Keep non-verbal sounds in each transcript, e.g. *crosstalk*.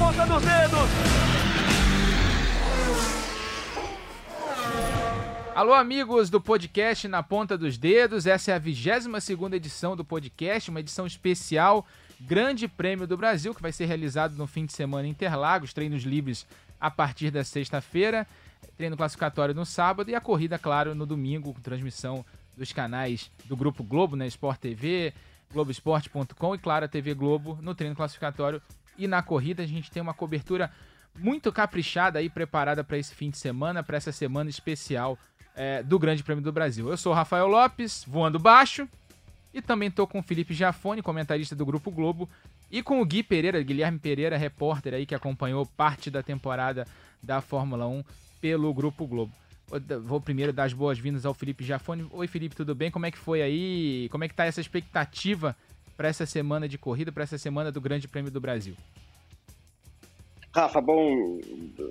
ponta dos dedos. Alô, amigos do podcast Na Ponta dos Dedos. Essa é a 22 segunda edição do podcast, uma edição especial Grande Prêmio do Brasil, que vai ser realizado no fim de semana em Interlagos, treinos livres a partir da sexta-feira, treino classificatório no sábado e a corrida, claro, no domingo, com transmissão dos canais do Grupo Globo, né, Sport TV, Globoesporte.com e, claro, a TV Globo no treino classificatório e na corrida. A gente tem uma cobertura muito caprichada aí, preparada para esse fim de semana, para essa semana especial é, do Grande Prêmio do Brasil. Eu sou o Rafael Lopes, voando baixo, e também estou com o Felipe Giafone, comentarista do Grupo Globo, e com o Gui Pereira, Guilherme Pereira, repórter aí que acompanhou parte da temporada da Fórmula 1 pelo Grupo Globo. Vou primeiro dar as boas-vindas ao Felipe Giafone. Oi, Felipe, tudo bem? Como é que foi aí? Como é que tá essa expectativa para essa semana de corrida, para essa semana do Grande Prêmio do Brasil? Rafa, bom,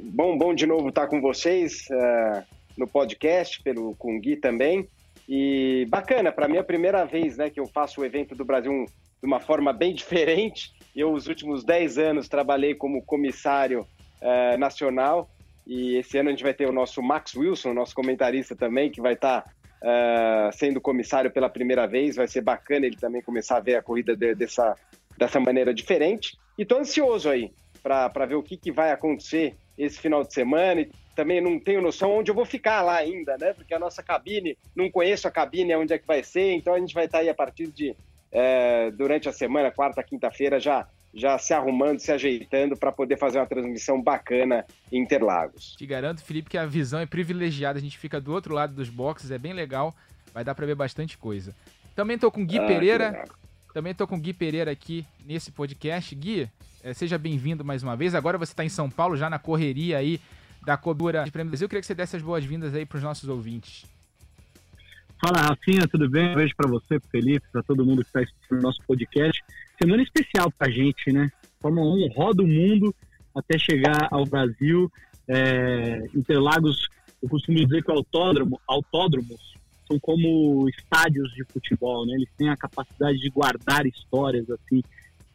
bom, bom de novo estar com vocês uh, no podcast, pelo com o Gui também. E bacana, para mim é a primeira vez né, que eu faço o evento do Brasil de uma forma bem *laughs* diferente. Eu, os últimos 10 anos, trabalhei como comissário uh, nacional e esse ano a gente vai ter o nosso Max Wilson, nosso comentarista também, que vai estar uh, sendo comissário pela primeira vez. Vai ser bacana ele também começar a ver a corrida de, dessa, dessa maneira diferente. E estou ansioso aí para ver o que, que vai acontecer esse final de semana. E também não tenho noção onde eu vou ficar lá ainda, né? Porque a nossa cabine, não conheço a cabine, onde é que vai ser, então a gente vai estar aí a partir de é, durante a semana, quarta, quinta-feira, já já se arrumando, se ajeitando para poder fazer uma transmissão bacana em Interlagos. Te garanto, Felipe, que a visão é privilegiada. A gente fica do outro lado dos boxes, é bem legal. Vai dar para ver bastante coisa. Também estou com Gui ah, Pereira. Também estou com Gui Pereira aqui nesse podcast. Gui, é, seja bem-vindo mais uma vez. Agora você está em São Paulo, já na correria aí da cobertura de Prêmio Brasil. Eu queria que você desse as boas-vindas aí para os nossos ouvintes. Fala, Rafinha, tudo bem? Um beijo para você, Felipe, para todo mundo que está assistindo o nosso podcast. Semana especial para a gente, né? Fórmula 1 roda o mundo até chegar ao Brasil. É, Interlagos, eu costumo dizer que autódromo, autódromos são como estádios de futebol, né? Eles têm a capacidade de guardar histórias, assim,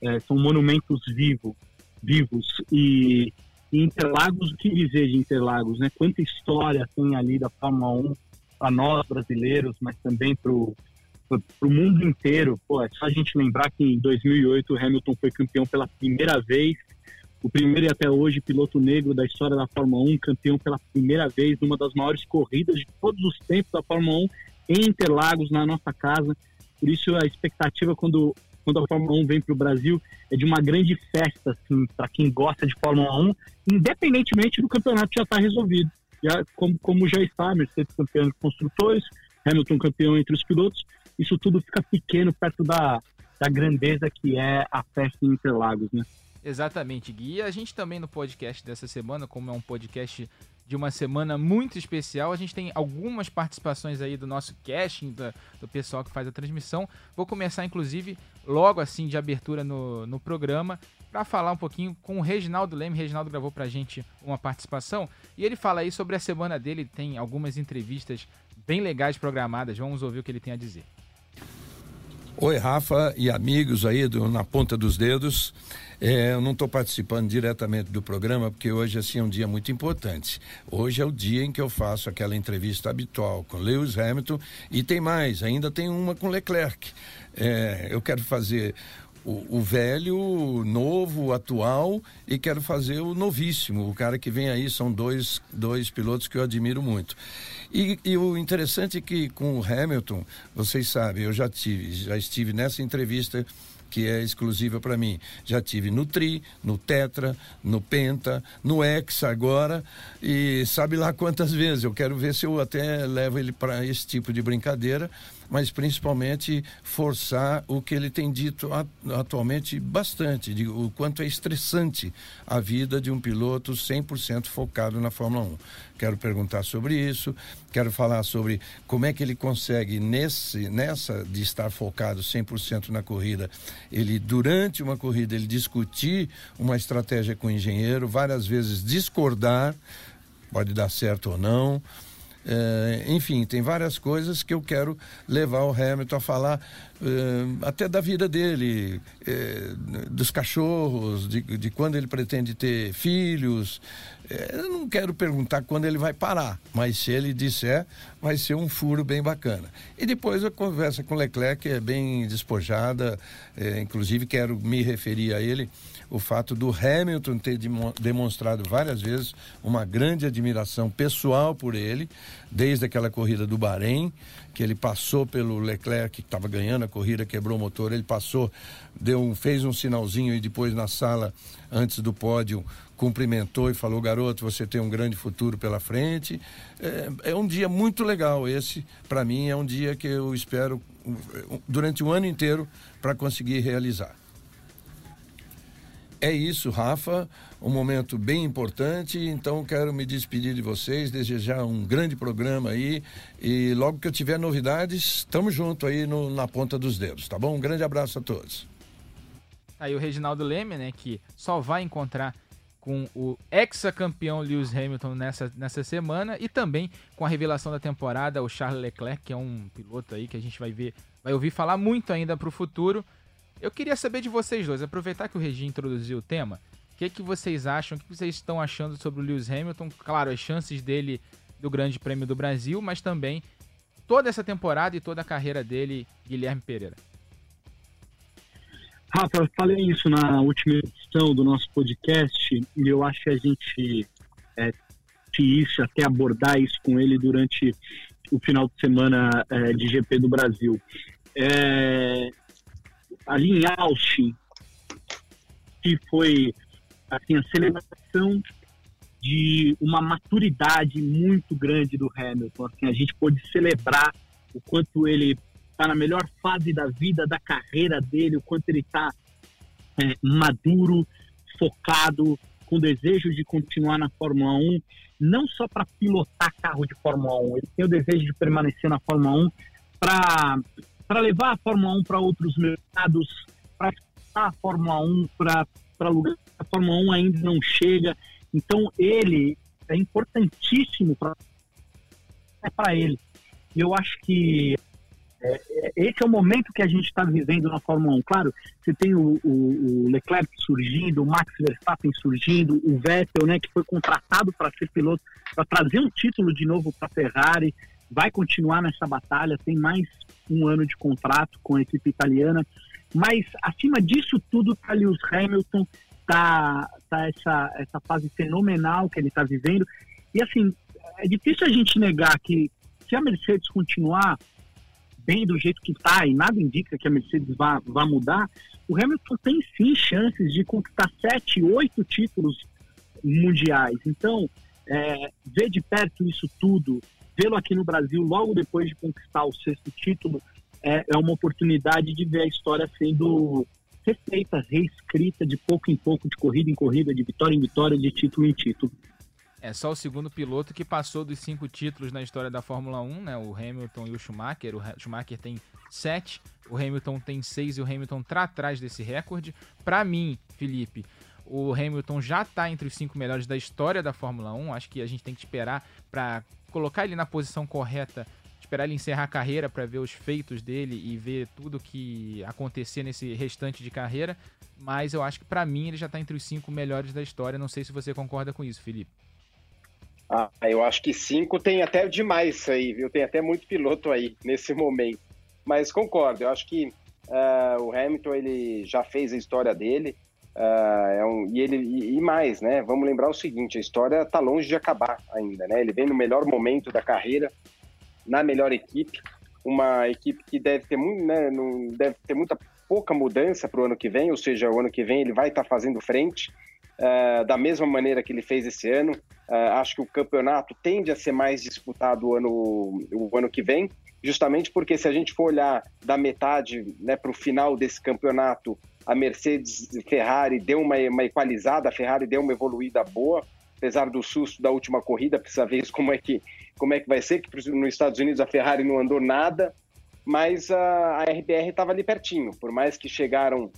é, são monumentos vivos, vivos. E, e Interlagos, o que dizer de Interlagos, né? Quanta história tem ali da Fórmula 1 para nós brasileiros, mas também para o mundo inteiro. Pô, é só a gente lembrar que em 2008 o Hamilton foi campeão pela primeira vez, o primeiro e até hoje piloto negro da história da Fórmula 1, campeão pela primeira vez numa das maiores corridas de todos os tempos da Fórmula 1 em Interlagos, na nossa casa. Por isso a expectativa quando quando a Fórmula 1 vem para o Brasil é de uma grande festa assim, para quem gosta de Fórmula 1, independentemente do campeonato já estar tá resolvido já, como, como já está, Mercedes campeão de construtores, Hamilton campeão entre os pilotos, isso tudo fica pequeno perto da, da grandeza que é a festa em Interlagos, né? Exatamente, Gui. E a gente também no podcast dessa semana, como é um podcast de uma semana muito especial. A gente tem algumas participações aí do nosso casting, do, do, pessoal que faz a transmissão. Vou começar, inclusive, logo assim de abertura no, no programa, para falar um pouquinho com o Reginaldo Leme. O Reginaldo gravou para a gente uma participação e ele fala aí sobre a semana dele. Ele tem algumas entrevistas bem legais programadas. Vamos ouvir o que ele tem a dizer. Oi, Rafa e amigos aí do Na Ponta dos Dedos. É, eu não estou participando diretamente do programa porque hoje assim é um dia muito importante. Hoje é o dia em que eu faço aquela entrevista habitual com Lewis Hamilton e tem mais, ainda tem uma com Leclerc. É, eu quero fazer o, o, velho, novo, atual e quero fazer o novíssimo. O cara que vem aí são dois, dois pilotos que eu admiro muito. E, e, o interessante é que com o Hamilton, vocês sabem, eu já tive, já estive nessa entrevista que é exclusiva para mim. Já tive no Tri, no Tetra, no Penta, no Hexa agora e sabe lá quantas vezes. Eu quero ver se eu até levo ele para esse tipo de brincadeira mas principalmente forçar o que ele tem dito atualmente bastante, de, o quanto é estressante a vida de um piloto 100% focado na Fórmula 1. Quero perguntar sobre isso, quero falar sobre como é que ele consegue, nesse, nessa de estar focado 100% na corrida, ele, durante uma corrida, ele discutir uma estratégia com o engenheiro, várias vezes discordar, pode dar certo ou não, É, enfim, tem várias coisas que eu quero levar o Hamilton a falar, é, até da vida dele, é, dos cachorros, de, de, quando ele pretende ter filhos. Eu não quero perguntar quando ele vai parar, mas se ele disser, vai ser um furo bem bacana. E depois a conversa com Leclerc que é bem despojada, inclusive quero me referir a ele o fato do Hamilton ter demonstrado várias vezes uma grande admiração pessoal por ele, desde aquela corrida do Bahrein, que ele passou pelo Leclerc, que estava ganhando a corrida, quebrou o motor, ele passou, deu um, fez um sinalzinho e depois na sala, antes do pódio, cumprimentou e falou: garoto, você tem um grande futuro pela frente. É, é um dia muito legal esse, para mim, é um dia que eu espero durante o ano inteiro para conseguir realizar. É isso, Rafa. Um momento bem importante. Então, quero me despedir de vocês, desejar um grande programa aí. E logo que eu tiver novidades, estamos junto aí no, na ponta dos dedos, tá bom? Um grande abraço a todos. Aí o Reginaldo Leme, né, que só vai encontrar com o ex-campeão Lewis Hamilton nessa, nessa semana e também com a revelação da temporada, o Charles Leclerc, que é um piloto aí que a gente vai ver, vai ouvir falar muito ainda para o futuro. Eu queria saber de vocês dois, aproveitar que o Regi introduziu o tema, o que, que vocês acham, o que vocês estão achando sobre o Lewis Hamilton? Claro, as chances dele do Grande Prêmio do Brasil, mas também toda essa temporada e toda a carreira dele, Guilherme Pereira. Rafa, eu falei isso na última edição do nosso podcast e eu acho que a gente é, isso, até abordar isso com ele durante o final de semana é, de GP do Brasil. É, ali em Austin, que foi assim, a celebração de uma maturidade muito grande do Hamilton. Assim, a gente pôde celebrar o quanto ele está na melhor fase da vida, da carreira dele, o quanto ele está é, maduro, focado, com desejo de continuar na Fórmula 1, não só para pilotar carro de Fórmula 1, ele tem o desejo de permanecer na Fórmula 1 para para levar a Fórmula 1 para outros mercados, para a Fórmula 1 para lugares que a Fórmula 1 ainda não chega. Então, ele é importantíssimo para é para ele. E eu acho que é, é, esse é o momento que a gente está vivendo na Fórmula 1. Claro, você tem o, o, o, Leclerc surgindo, o Max Verstappen surgindo, o Vettel, né, que foi contratado para ser piloto, para trazer um título de novo para a Ferrari vai continuar nessa batalha, tem mais um ano de contrato com a equipe italiana. Mas, acima disso tudo, tá Lewis Hamilton, tá, tá essa, essa fase fenomenal que ele está vivendo. E, assim, é difícil a gente negar que se a Mercedes continuar bem do jeito que está, e nada indica que a Mercedes vá, vá mudar, o Hamilton tem sim chances de conquistar sete, oito títulos mundiais. Então, é, ver de perto isso tudo, vê-lo aqui no Brasil logo depois de conquistar o sexto título é, é uma oportunidade de ver a história sendo refeita, reescrita de pouco em pouco, de corrida em corrida, de vitória em vitória, de título em título. É só o segundo piloto que passou dos cinco títulos na história da Fórmula 1, né? O Hamilton e o Schumacher. O Schumacher tem sete, o Hamilton tem seis e o Hamilton tá atrás desse recorde. Para mim, Felipe, o Hamilton já está entre os cinco melhores da história da Fórmula 1. Acho que a gente tem que esperar para colocar ele na posição correta, esperar ele encerrar a carreira para ver os feitos dele e ver tudo que acontecer nesse restante de carreira. Mas eu acho que para mim ele já está entre os cinco melhores da história. Não sei se você concorda com isso, Felipe. Ah, eu acho que cinco tem até demais aí, viu? Tem até muito piloto aí nesse momento. Mas concordo, eu acho que uh, o Hamilton ele já fez a história dele. Uh, é um, e ele e, e, mais, né? Vamos lembrar o seguinte: a história está longe de acabar ainda, né? Ele vem no melhor momento da carreira, na melhor equipe, uma equipe que deve ter muito, né? Não, deve ter muita pouca mudança para o ano que vem, ou seja, o ano que vem ele vai estar tá fazendo frente uh, da mesma maneira que ele fez esse ano. Uh, acho que o campeonato tende a ser mais disputado o ano, o ano que vem, justamente porque se a gente for olhar da metade né, para o final desse campeonato a Mercedes Ferrari deu uma, uma equalizada, a Ferrari deu uma evoluída boa, apesar do susto da última corrida, precisa ver como é que, como é que vai ser, que nos Estados Unidos a Ferrari não andou nada, mas a, a RBR estava ali pertinho, por mais que chegaram,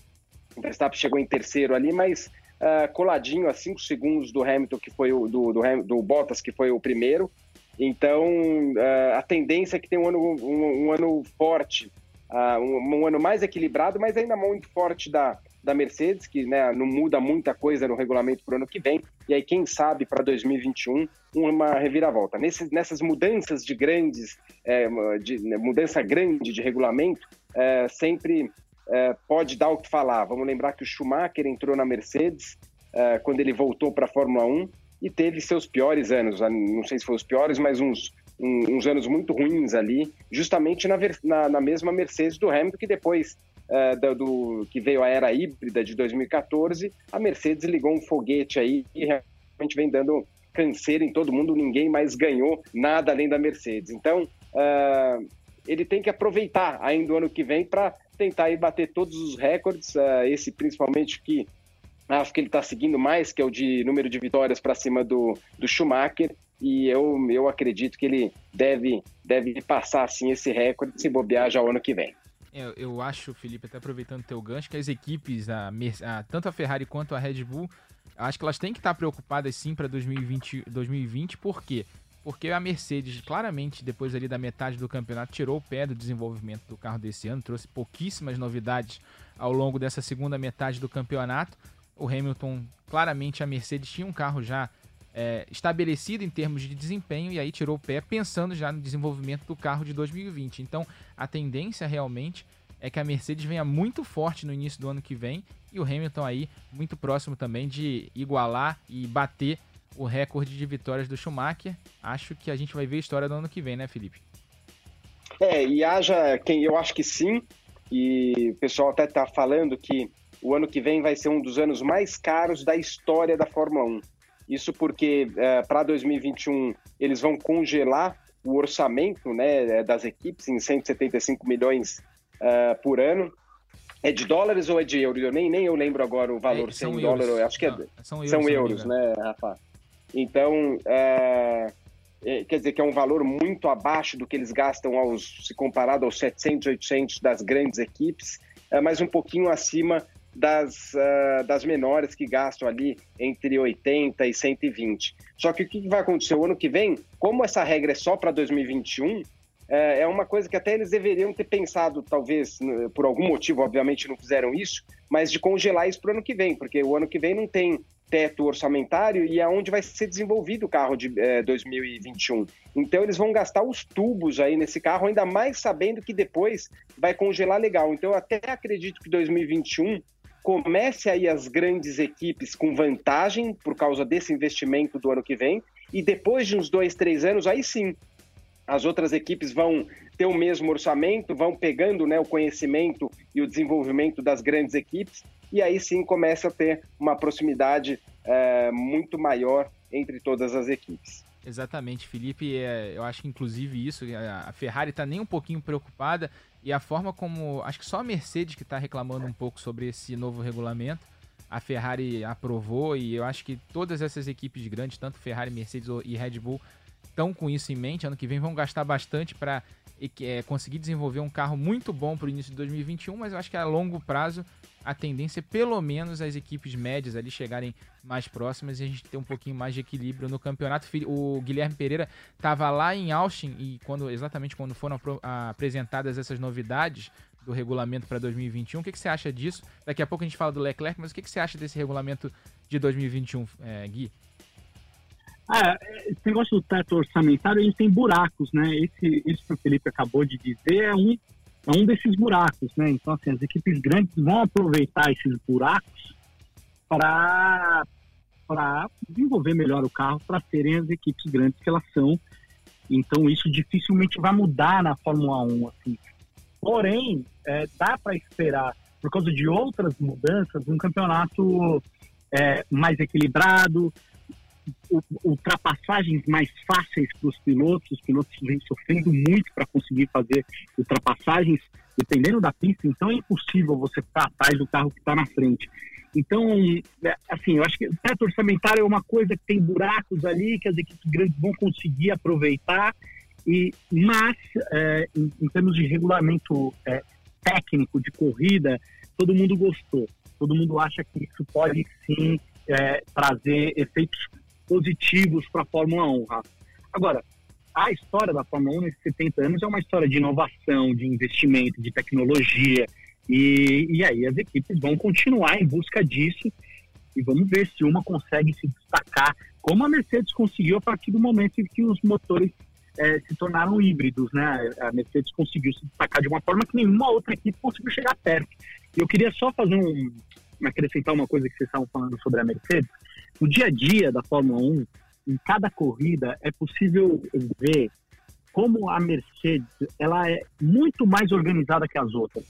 o Verstappen chegou em terceiro ali, mas uh, coladinho a cinco segundos do Hamilton, que foi o do, do, do Bottas, que foi o primeiro, Então, uh, a tendência é que tem um ano, um, um ano forte, uh, um, um, ano mais equilibrado, mas ainda muito forte da, da Mercedes, que né, não muda muita coisa no regulamento para o ano que vem. E aí, quem sabe, para 2021, uma reviravolta. Nesses, nessas mudanças de grandes, é, de, né, mudança grande de regulamento, é, sempre é, pode dar o que falar. Vamos lembrar que o Schumacher entrou na Mercedes é, quando ele voltou para a Fórmula 1 e teve seus piores anos, não sei se foram os piores, mas uns, uns anos muito ruins ali, justamente na, na, na mesma Mercedes do Hamilton, que depois uh, do, do, que veio a era híbrida de 2014, a Mercedes ligou um foguete aí e realmente vem dando canseira em todo mundo, ninguém mais ganhou nada além da Mercedes. Então, uh, ele tem que aproveitar ainda o ano que vem para tentar aí bater todos os recordes, uh, esse principalmente que acho que ele está seguindo mais, que é o de número de vitórias para cima do, do Schumacher, e eu, eu acredito que ele deve, deve passar assim esse recorde se bobear já o ano que vem. Eu, eu acho, Felipe, até aproveitando o teu gancho, que as equipes, a, a, tanto a Ferrari quanto a Red Bull, acho que elas têm que estar preocupadas sim para 2020, 2020, por quê? Porque a Mercedes, claramente, depois ali da metade do campeonato, tirou o pé do desenvolvimento do carro desse ano, trouxe pouquíssimas novidades ao longo dessa segunda metade do campeonato o Hamilton, claramente a Mercedes tinha um carro já é, estabelecido em termos de desempenho e aí tirou o pé pensando já no desenvolvimento do carro de 2020. Então a tendência realmente é que a Mercedes venha muito forte no início do ano que vem e o Hamilton aí muito próximo também de igualar e bater o recorde de vitórias do Schumacher. Acho que a gente vai ver a história do ano que vem, né, Felipe? É, e haja quem eu acho que sim, e o pessoal até tá falando que o ano que vem vai ser um dos anos mais caros da história da Fórmula 1. Isso porque é, para 2021 eles vão congelar o orçamento né, das equipes em 175 milhões uh, por ano. É de dólares ou é de euros? Eu nem, nem eu lembro agora o valor, é, se é em dólar, acho que é, Não, são euros, são euros né, Rafa? Então, é, é, quer dizer que é um valor muito abaixo do que eles gastam aos, se comparado aos 700, 800 das grandes equipes, é, mas um pouquinho acima das, uh, das menores que gastam ali entre 80 e 120. Só que o que vai acontecer o ano que vem, como essa regra é só para 2021, é, é uma coisa que até eles deveriam ter pensado, talvez, por algum motivo, obviamente não fizeram isso, mas de congelar isso para o ano que vem, porque o ano que vem não tem teto orçamentário e é onde vai ser desenvolvido o carro de é, 2021. Então eles vão gastar os tubos aí nesse carro, ainda mais sabendo que depois vai congelar legal. Então eu até acredito que 2021 comece aí as grandes equipes com vantagem por causa desse investimento do ano que vem, e depois de uns dois, três anos, aí sim, as outras equipes vão ter o mesmo orçamento, vão pegando né, o conhecimento e o desenvolvimento das grandes equipes, e aí sim começa a ter uma proximidade é, muito maior entre todas as equipes. Exatamente, Felipe. É, eu acho que inclusive isso, a Ferrari está nem um pouquinho preocupada e a forma como. Acho que só a Mercedes que está reclamando um pouco sobre esse novo regulamento. A Ferrari aprovou e eu acho que todas essas equipes grandes, tanto Ferrari, Mercedes e Red Bull, estão com isso em mente. Ano que vem vão gastar bastante para é, conseguir desenvolver um carro muito bom para o início de 2021, mas eu acho que a longo prazo a tendência é pelo menos as equipes médias ali chegarem mais próximas e a gente ter um pouquinho mais de equilíbrio no campeonato. O Guilherme Pereira estava lá em Austin e quando exatamente quando foram apresentadas essas novidades do regulamento para 2021, o que, que, você acha disso? Daqui a pouco a gente fala do Leclerc, mas o que, que você acha desse regulamento de 2021, é, Gui? Ah, esse negócio do teto orçamentário, ele tem buracos, né? Esse, isso que o Felipe acabou de dizer é um é um desses buracos, né? Então, assim, as equipes grandes vão aproveitar esses buracos para desenvolver melhor o carro, para serem as equipes grandes que elas são. Então, isso dificilmente vai mudar na Fórmula 1, assim. Porém, é, dá para esperar, por causa de outras mudanças, um campeonato é, mais equilibrado, ultrapassagens mais fáceis para os pilotos. Os pilotos vêm sofrendo muito para conseguir fazer ultrapassagens, dependendo da pista. Então é impossível você ficar atrás do carro que está na frente. Então, é, assim, eu acho que o teto orçamentário é uma coisa que tem buracos ali que as equipes grandes vão conseguir aproveitar. E mas é, em, em, termos de regulamento é, técnico de corrida, todo mundo gostou. Todo mundo acha que isso pode sim é, trazer efeitos positivos para a Fórmula 1, Rafa. Agora, a história da Fórmula 1 nesses 70 anos é uma história de inovação, de investimento, de tecnologia. E, e aí as equipes vão continuar em busca disso e vamos ver se uma consegue se destacar, como a Mercedes conseguiu a partir do momento em que os motores é, se tornaram híbridos, né? A Mercedes conseguiu se destacar de uma forma que nenhuma outra equipe conseguiu chegar perto. Eu queria só fazer um acrescentar uma coisa que vocês estavam falando sobre a Mercedes. No dia a dia da Fórmula 1, em cada corrida é possível ver como a Mercedes ela é muito mais organizada que as outras.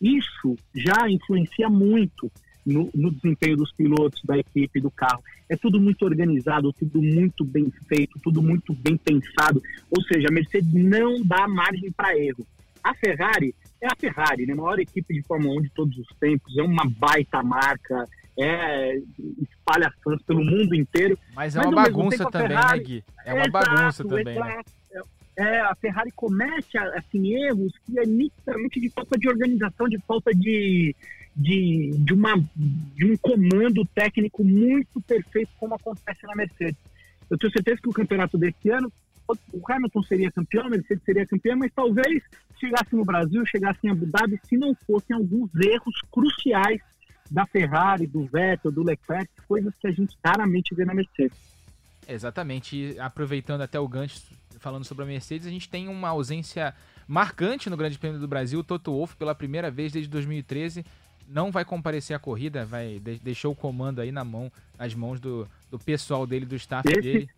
Isso já influencia muito no, no, desempenho dos pilotos, da equipe, do carro. É tudo muito organizado, tudo muito bem feito, tudo muito bem pensado. Ou seja, a Mercedes não dá margem para erro. A Ferrari é a Ferrari, né? A maior equipe de Fórmula 1 de todos os tempos, é uma baita marca, é, espalha fãs pelo mundo inteiro. Mas é uma mas, bagunça tempo, também, né, Ferrari, né, Gui? É uma é bagunça exato, também, né? É, a Ferrari comete assim, erros que é nitidamente de falta de organização, de falta de, de, de, uma, de um comando técnico muito perfeito, como acontece na Mercedes. Eu tenho certeza que o campeonato desse ano, o Hamilton seria campeão, a Mercedes seria campeã, mas talvez chegasse no Brasil, chegasse em Abu Dhabi, se não fossem alguns erros cruciais da Ferrari, do Vettel, do Leclerc, coisas que a gente raramente vê na Mercedes. Exatamente, e aproveitando até o gancho, falando sobre a Mercedes, a gente tem uma ausência marcante no Grande Prêmio do Brasil, o Toto Wolff, pela primeira vez desde 2013, não vai comparecer à corrida, vai deixou o comando aí na mão, nas mãos do, do pessoal dele, do staff esse, dele.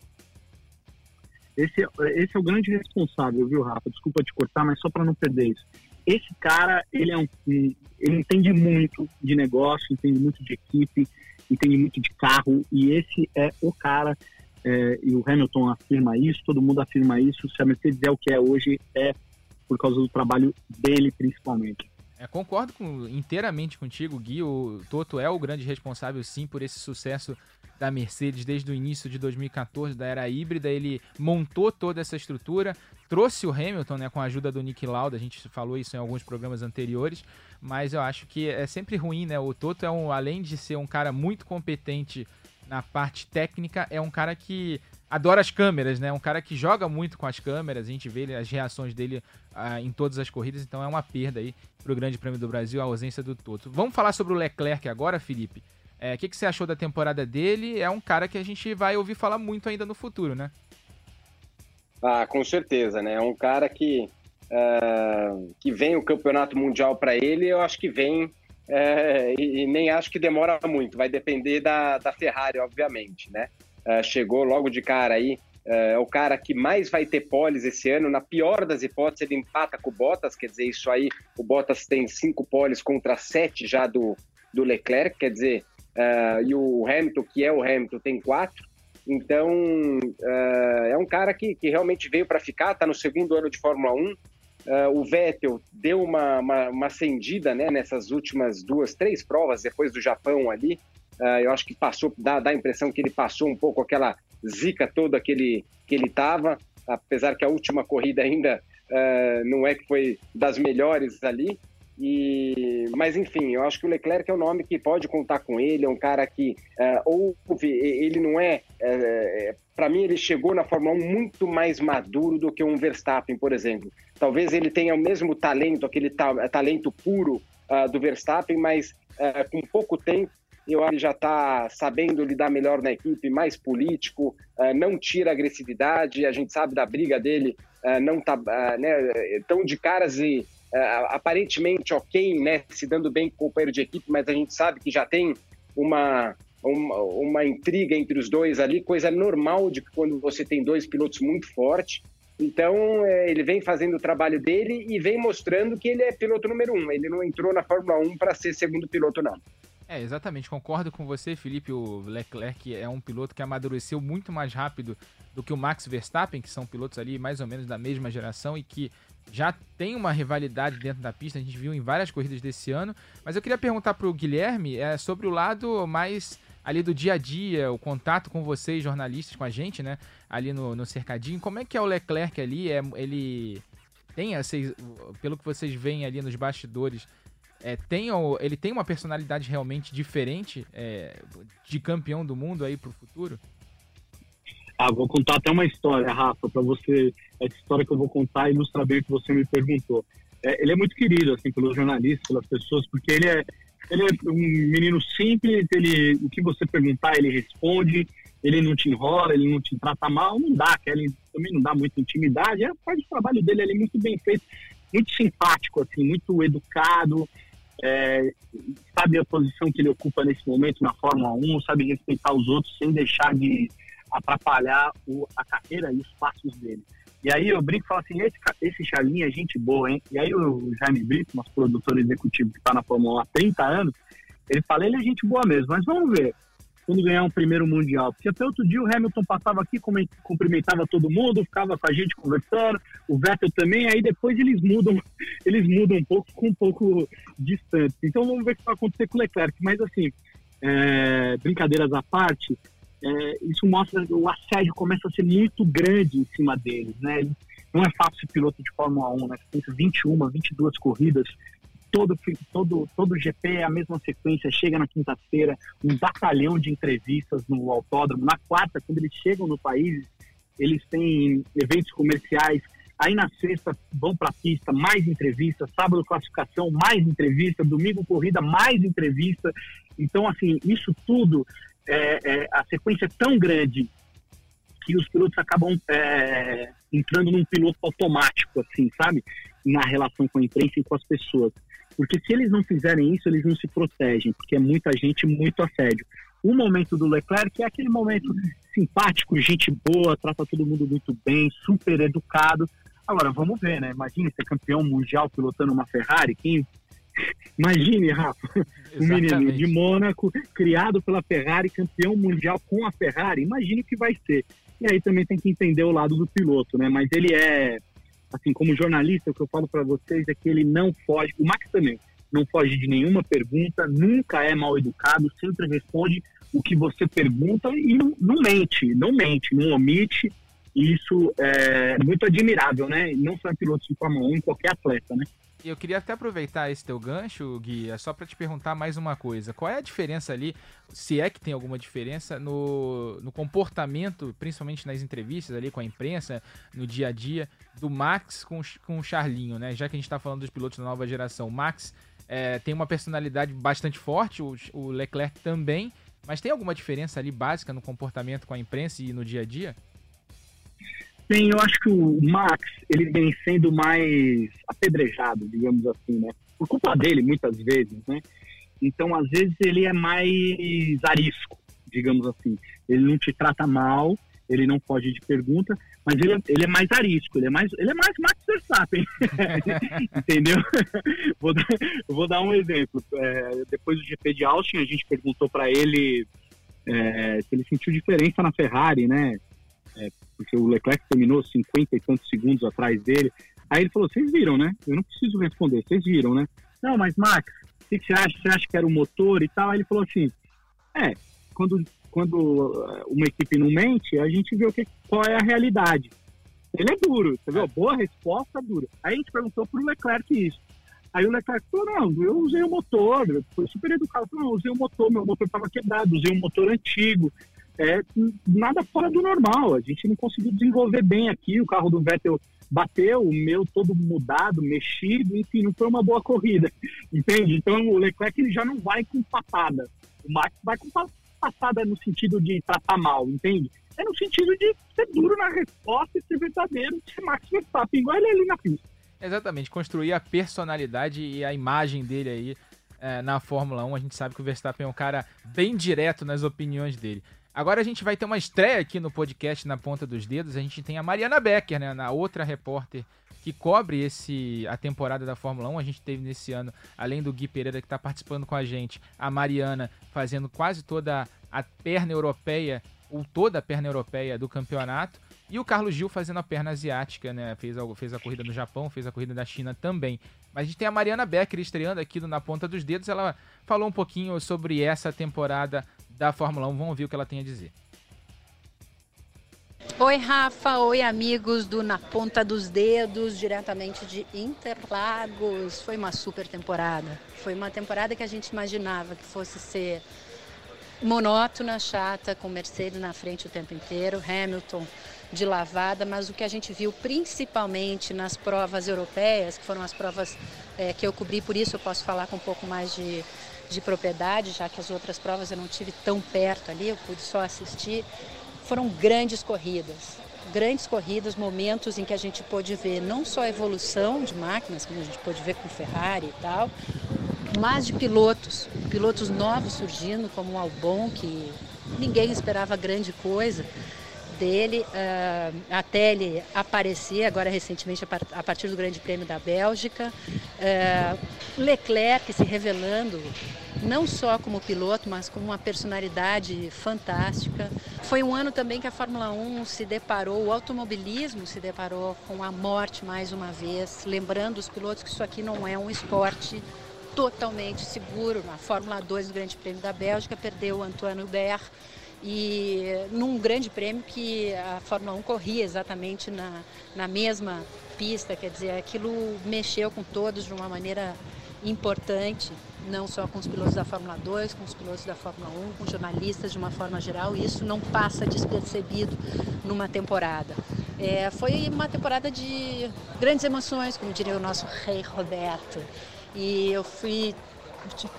Esse, esse é o grande responsável, viu, Rafa? Desculpa te cortar, mas só para não perder isso. Esse cara, ele é um, ele entende muito de negócio, entende muito de equipe, entende muito de carro, e esse é o cara, é, e o Hamilton afirma isso, todo mundo afirma isso, se a Mercedes é o que é hoje, é por causa do trabalho dele principalmente. É, concordo com, inteiramente contigo, Gui. O Toto é o grande responsável, sim, por esse sucesso da Mercedes desde o início de 2014, da era híbrida. Ele montou toda essa estrutura, trouxe o Hamilton né, com a ajuda do Nick Lauda. A gente falou isso em alguns programas anteriores, mas eu acho que é sempre ruim, né? O Toto é um, além de ser um cara muito competente na parte técnica, é um cara que adora as câmeras, né? Um cara que joga muito com as câmeras, a gente vê as reações dele ah, em todas as corridas, então é uma perda aí para o Grande Prêmio do Brasil a ausência do Toto. Vamos falar sobre o Leclerc agora, Felipe. É, o é, que, que você achou da temporada dele? É um cara que a gente vai ouvir falar muito ainda no futuro, né? Ah, com certeza, né? É um cara que, uh, que vem o campeonato mundial para ele, eu acho que vem é, e, nem acho que demora muito, vai depender da, da Ferrari, obviamente, né? Uh, chegou logo de cara aí, uh, é o cara que mais vai ter poles esse ano, na pior das hipóteses, ele empata com o Bottas, quer dizer, isso aí, o Bottas tem cinco poles contra sete já do, do Leclerc, quer dizer, uh, e o Hamilton, que é o Hamilton, tem quatro, então é um cara que, que realmente veio para ficar, está no segundo ano de Fórmula 1, o Vettel deu uma, uma, uma acendida né, nessas últimas duas, três provas depois do Japão ali, Uh, eu acho que passou, dá, dá a impressão que ele passou um pouco aquela zica toda que ele que ele estava, apesar que a última corrida ainda uh, não é que foi das melhores ali. E, mas enfim, eu acho que o Leclerc é um nome que pode contar com ele, é um cara que uh, ouve, ele não é, uh, para mim ele chegou na Fórmula 1 muito mais maduro do que um Verstappen, por exemplo. Talvez ele tenha o mesmo talento, aquele ta talento puro uh, do Verstappen, mas com pouco tempo eu acho que já está sabendo lidar melhor na equipe, mais político, uh, não tira agressividade, a gente sabe da briga dele, uh, não tá uh, né, tão de caras e aparentemente ok, né, se dando bem com o companheiro de equipe, mas a gente sabe que já tem uma, uma, uma intriga entre os dois ali, coisa normal de quando você tem dois pilotos muito fortes. Então, é, ele vem fazendo o trabalho dele e vem mostrando que ele é piloto número um. Ele não entrou na Fórmula 1 para ser segundo piloto, não. É, exatamente, concordo com você, Felipe. O Leclerc é um piloto que amadureceu muito mais rápido do que o Max Verstappen, que são pilotos ali mais ou menos da mesma geração e que já tem uma rivalidade dentro da pista, a gente viu em várias corridas desse ano. Mas eu queria perguntar para o Guilherme é, sobre o lado mais ali do dia a dia, o contato com vocês, jornalistas, com a gente, né? Ali no, no cercadinho. Como é que é o Leclerc ali? É, ele tem, vocês, pelo que vocês veem ali nos bastidores, é, tem, ele tem uma personalidade realmente diferente é, de campeão do mundo aí pro futuro? Ah, vou contar até uma história, Rafa, para você. Essa história que eu vou contar ilustra bem o que você me perguntou. É, ele é muito querido, assim, pelos jornalistas, pelas pessoas, porque ele é, ele é um menino simples, ele, o que você perguntar, ele responde, ele não te enrola, ele não te trata mal, não dá, ele também não dá muita intimidade, é, faz o trabalho dele ali muito bem feito, muito simpático, assim, muito educado, é, sabe a posição que ele ocupa nesse momento na Fórmula 1, sabe respeitar os outros sem deixar de atrapalhar o, a carreira e os passos dele. E aí eu brinco e falo assim, esse, esse é gente boa, hein? E aí o Jaime Brito, nosso produtor executivo que está na Fórmula 1 há 30 anos, ele fala, ele é gente boa mesmo, mas vamos ver quando ganhar um primeiro mundial. Porque até outro dia o Hamilton passava aqui, cumprimentava todo mundo, ficava com a gente conversando, o Vettel também, aí depois eles mudam, *laughs* eles mudam um pouco, ficam um pouco distantes. Então vamos ver o que vai acontecer com o Leclerc. Mas assim, é, brincadeiras à parte, é, isso mostra que o assédio começa a ser muito grande em cima deles, né? Não é fácil piloto de Fórmula 1, né? Tem 21, 22 corridas, todo todo todo GP é a mesma sequência, chega na quinta-feira, um batalhão de entrevistas no autódromo. Na quarta, quando eles chegam no país, eles têm eventos comerciais. Aí na sexta vão para a pista, mais entrevista, sábado classificação, mais entrevista, domingo corrida, mais entrevista. Então, assim, isso tudo é, é, a sequência é tão grande que os pilotos acabam é, entrando num piloto automático, assim, sabe? Na relação com a imprensa e com as pessoas. Porque se eles não fizerem isso, eles não se protegem, porque é muita gente, muito assédio. O momento do Leclerc é aquele momento simpático, gente boa, trata todo mundo muito bem, super educado. Agora, vamos ver, né? Imagine ser campeão mundial pilotando uma Ferrari, quem Imagine, Rafa, *laughs* um menino de Mônaco, criado pela Ferrari, campeão mundial com a Ferrari. Imagine o que vai ser. E aí também tem que entender o lado do piloto, né? Mas ele é, assim, como jornalista, o que eu falo para vocês é que ele não foge, o Max também, não foge de nenhuma pergunta, nunca é mal educado, sempre responde o que você pergunta e não, não mente, não mente, não omite. Isso é muito admirável, né? Não só em pilotos de Fórmula 1, em qualquer atleta, né? Eu queria até aproveitar esse teu gancho, Gui, é só para te perguntar mais uma coisa. Qual é a diferença ali, se é que tem alguma diferença, no, no comportamento, principalmente nas entrevistas ali com a imprensa, no dia a dia, do Max com, com o Charlinho, né? Já que a gente está falando dos pilotos da nova geração. O Max é, tem uma personalidade bastante forte, o, o Leclerc também, mas tem alguma diferença ali básica no comportamento com a imprensa e no dia a dia? Sim, eu acho que o Max, ele vem sendo mais apedrejado, digamos assim, né? Por culpa dele, muitas vezes, né? Então, às vezes, ele é mais arisco, digamos assim. Ele não te trata mal, ele não foge de pergunta, mas ele, ele é mais arisco, ele é mais, ele é mais Max Verstappen, *laughs* entendeu? vou, dar, vou dar um exemplo. É, depois do GP de Austin, a gente perguntou para ele é, se ele sentiu diferença na Ferrari, né? É, porque o Leclerc terminou 50 e tantos segundos atrás dele. Aí ele falou: Vocês viram, né? Eu não preciso responder, vocês viram, né? Não, mas Max, o que você acha? Você acha que era o motor e tal? Aí ele falou assim: É, quando, quando uh, uma equipe não mente, a gente vê o que, qual é a realidade. Ele é duro, você viu? Boa resposta, dura. Aí a gente perguntou pro Leclerc isso. Aí o Leclerc falou, não, eu usei o motor, foi super educado, falou, não, usei o motor, meu motor estava quebrado, usei um motor antigo, é nada fora do normal. A gente não conseguiu desenvolver bem aqui. O carro do Vettel bateu, o meu todo mudado, mexido, enfim, não foi uma boa corrida, *laughs* entende? Então o Leclerc ele já não vai com patada. O Max vai com patada no sentido de tratar mal, entende? É no sentido de ser duro na resposta e ser verdadeiro, ser Max Verstappen, igual ele ali na pista. Exatamente, construir a personalidade e a imagem dele aí é, na Fórmula 1. A gente sabe que o Verstappen é um cara bem direto nas opiniões dele. Agora a gente vai ter uma estreia aqui no podcast na ponta dos dedos. A gente tem a Mariana Becker, né, na outra repórter que cobre esse a temporada da Fórmula 1. A gente teve nesse ano, além do Gui Pereira que está participando com a gente, a Mariana fazendo quase toda a perna europeia, ou toda a perna europeia do campeonato. E o Carlos Gil fazendo a perna asiática, né? Fez a, fez a corrida no Japão, fez a corrida da China também. Mas a gente tem a Mariana Becker estreando aqui Na Ponta dos Dedos. Ela falou um pouquinho sobre essa temporada da Fórmula 1. Vamos ouvir o que ela tem a dizer. Oi, Rafa. Oi, amigos do Na Ponta dos Dedos, diretamente de Interlagos. Foi uma super temporada. Foi uma temporada que a gente imaginava que fosse ser monótona, chata, com Mercedes na frente o tempo inteiro, Hamilton de lavada, mas o que a gente viu principalmente nas provas europeias, que foram as provas é, que eu cobri, por isso eu posso falar com um pouco mais de, de propriedade, já que as outras provas eu não tive tão perto ali, eu pude só assistir, foram grandes corridas. Grandes corridas, momentos em que a gente pôde ver não só a evolução de máquinas, como a gente pôde ver com Ferrari e tal, mas de pilotos, pilotos novos surgindo, como o Albon, que ninguém esperava grande coisa dele uh, até ele aparecer agora recentemente a partir do Grande Prêmio da Bélgica. Uh, Leclerc se revelando não só como piloto, mas como uma personalidade fantástica. Foi um ano também que a Fórmula 1 se deparou, o automobilismo se deparou com a morte mais uma vez, lembrando os pilotos que isso aqui não é um esporte totalmente seguro. Na Fórmula 2 do Grande Prêmio da Bélgica perdeu o Antoine Hubert e num grande prêmio que a Fórmula 1 corria exatamente na, na mesma pista, quer dizer, aquilo mexeu com todos de uma maneira importante, não só com os pilotos da Fórmula 2, com os pilotos da Fórmula 1, com jornalistas de uma forma geral, e isso não passa despercebido numa temporada. É, foi uma temporada de grandes emoções, como diria o nosso rei Roberto, e eu fui,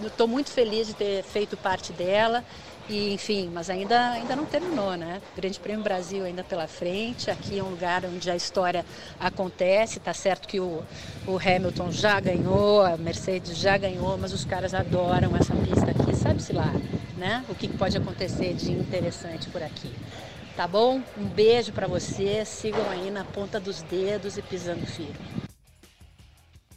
estou muito feliz de ter feito parte dela e, enfim, mas ainda, ainda não terminou, né? Grande Prêmio Brasil ainda pela frente. Aqui é um lugar onde a história acontece. Tá certo que o, o Hamilton já ganhou, a Mercedes já ganhou, mas os caras adoram essa pista aqui. Sabe-se lá, né? O que pode acontecer de interessante por aqui. Tá bom? Um beijo para você. Sigam aí na ponta dos dedos e pisando firme.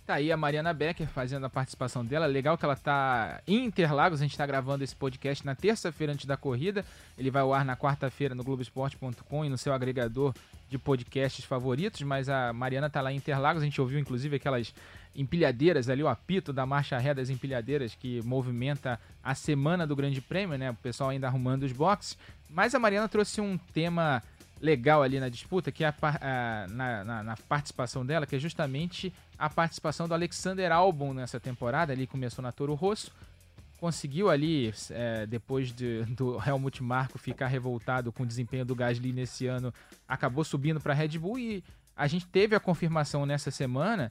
Tá aí a Mariana Becker fazendo a participação dela. Legal que ela tá em Interlagos. A gente tá gravando esse podcast na terça-feira antes da corrida. Ele vai ao ar na quarta-feira no Globoesporte.com e no seu agregador de podcasts favoritos. Mas a Mariana tá lá em Interlagos. A gente ouviu inclusive aquelas empilhadeiras ali, o apito da marcha ré das empilhadeiras que movimenta a semana do Grande Prêmio, né? O pessoal ainda arrumando os boxes. Mas a Mariana trouxe um tema legal ali na disputa, que é a, a, na, na, na, participação dela, que é justamente a participação do Alexander Albon nessa temporada. Ele começou na Toro Rosso, conseguiu ali, é, depois de, do Helmut Marko ficar revoltado com o desempenho do Gasly nesse ano, acabou subindo para a Red Bull e a gente teve a confirmação nessa semana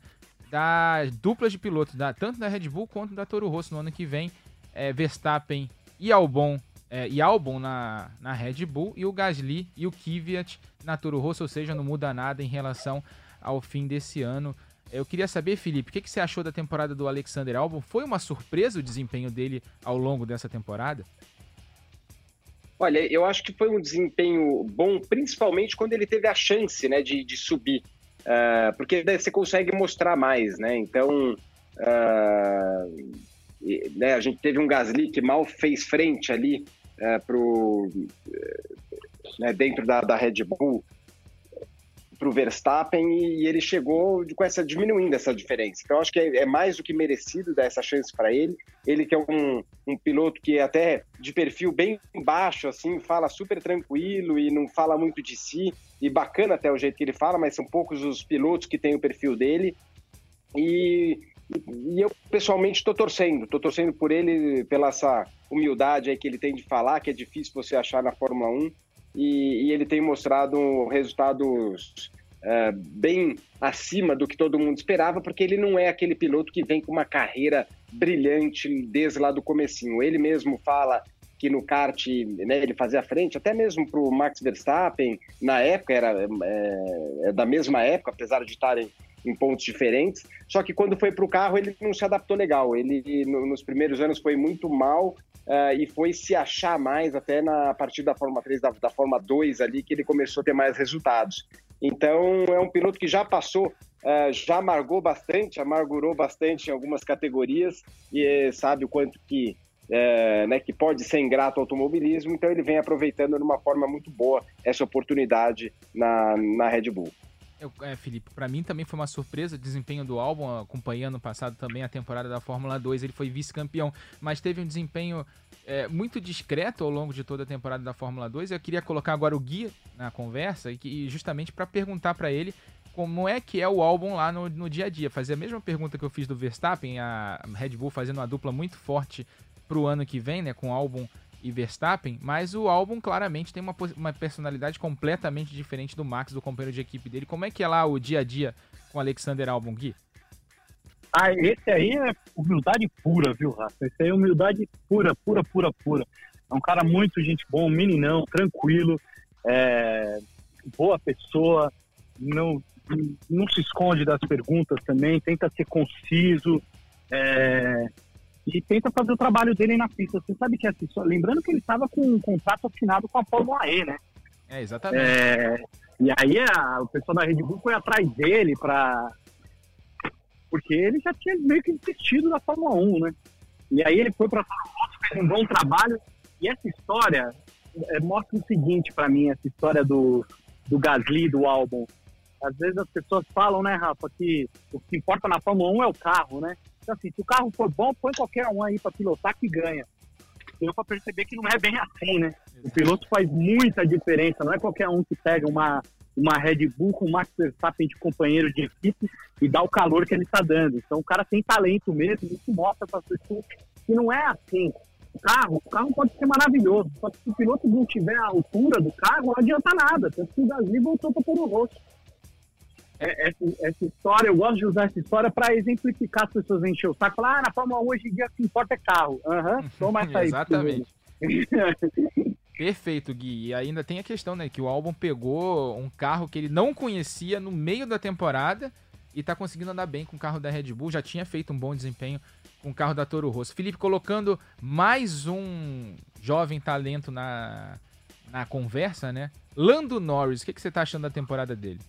da dupla de pilotos, da, tanto da Red Bull quanto da Toro Rosso no ano que vem, é, Verstappen e Albon é, e Albon na, na Red Bull e o Gasly e o Kvyat na Toro Rosso, ou seja, não muda nada em relação ao fim desse ano. Eu queria saber, Felipe, o que, que você achou da temporada do Alexander Albon? Foi uma surpresa o desempenho dele ao longo dessa temporada? Olha, eu acho que foi um desempenho bom, principalmente quando ele teve a chance né, de, de subir, uh, porque você consegue mostrar mais, né? Então, uh, né, a gente teve um Gasly que mal fez frente ali é, pro, né, dentro da, da Red Bull para o Verstappen e, ele chegou com essa diminuindo essa diferença. Então acho que é, é mais do que merecido dar essa chance para ele. Ele que é um, um piloto que é até de perfil bem baixo, assim, fala super tranquilo e não fala muito de si e bacana até o jeito que ele fala, mas são poucos os pilotos que têm o perfil dele. E e eu pessoalmente estou torcendo, estou torcendo por ele, pela essa humildade aí que ele tem de falar, que é difícil você achar na Fórmula 1, e, e ele tem mostrado resultados é, bem acima do que todo mundo esperava, porque ele não é aquele piloto que vem com uma carreira brilhante desde lá do comecinho. Ele mesmo fala que no kart né, ele fazia frente, até mesmo para o Max Verstappen, na época, era é, é da mesma época, apesar de estarem em pontos diferentes. Só que quando foi para o carro, ele não se adaptou legal. Ele, no, nos primeiros anos, foi muito mal uh, e foi se achar mais até na a partir da Fórmula 3, da, da Fórmula 2 ali, que ele começou a ter mais resultados. Então, é um piloto que já passou, uh, já amargou bastante, amargurou bastante em algumas categorias e sabe o quanto que é, né, que pode ser ingrato ao automobilismo, então ele vem aproveitando de uma forma muito boa essa oportunidade na, na Red Bull. Eu, é, Felipe, para mim também foi uma surpresa o desempenho do álbum, acompanhando passado também a temporada da Fórmula 2. Ele foi vice-campeão, mas teve um desempenho é, muito discreto ao longo de toda a temporada da Fórmula 2. Eu queria colocar agora o guia na conversa e, justamente para perguntar para ele como é que é o álbum lá no, no, dia a dia. Fazer a mesma pergunta que eu fiz do Verstappen, a Red Bull fazendo uma dupla muito forte para o ano que vem, né, com álbum e Verstappen, mas o álbum claramente tem uma, uma personalidade completamente diferente do Max, do companheiro de equipe dele. Como é que é lá o dia a dia com Alexander Albon, Gui? Ah, esse aí é humildade pura, viu, Rafa? Esse aí é humildade pura, pura, pura, pura. É um cara muito gente bom, meninão, tranquilo, é, boa pessoa, não, não se esconde das perguntas também, tenta ser conciso é, e tenta fazer o trabalho dele na pista. Você sabe que assim, lembrando que ele estava com um contrato assinado com a Fórmula E, né? É, exatamente. É, e aí a, o pessoal da Red Bull foi atrás dele para porque ele já tinha meio que desistido da Fórmula 1, né? E aí ele foi para a Fórmula 1, fez um bom trabalho. E essa história é, mostra o seguinte para mim, essa história do, do Gasly, do álbum. Às vezes as pessoas falam, né, Rafa, que o que importa na Fórmula 1 é o carro, né? Então, assim, se o carro for bom, põe qualquer um aí para pilotar que ganha. Deu para perceber que não é bem assim, né? O piloto faz muita diferença, não é qualquer um que pega uma, uma Red Bull com o Max Verstappen de companheiro de equipe e dá o calor que ele está dando. Então o cara tem talento mesmo, isso mostra para as pessoas que não é assim. O carro, o carro pode ser maravilhoso, só que se o piloto não tiver a altura do carro, não adianta nada. Tanto que o Gasly voltou para o rosto. É, essa, essa, história, eu gosto de usar essa história para exemplificar as pessoas encher o saco. Falar, ah, na Fórmula 1 hoje em dia o que importa é carro. Aham, uhum, toma *laughs* essa aí. Exatamente. Perfeito, Gui. E ainda tem a questão, né? Que o álbum pegou um carro que ele não conhecia no meio da temporada e tá conseguindo andar bem com o carro da Red Bull. Já tinha feito um bom desempenho com o carro da Toro Rosso. Felipe colocando mais um jovem talento na, na conversa, né? Lando Norris, o que, que você tá achando da temporada dele?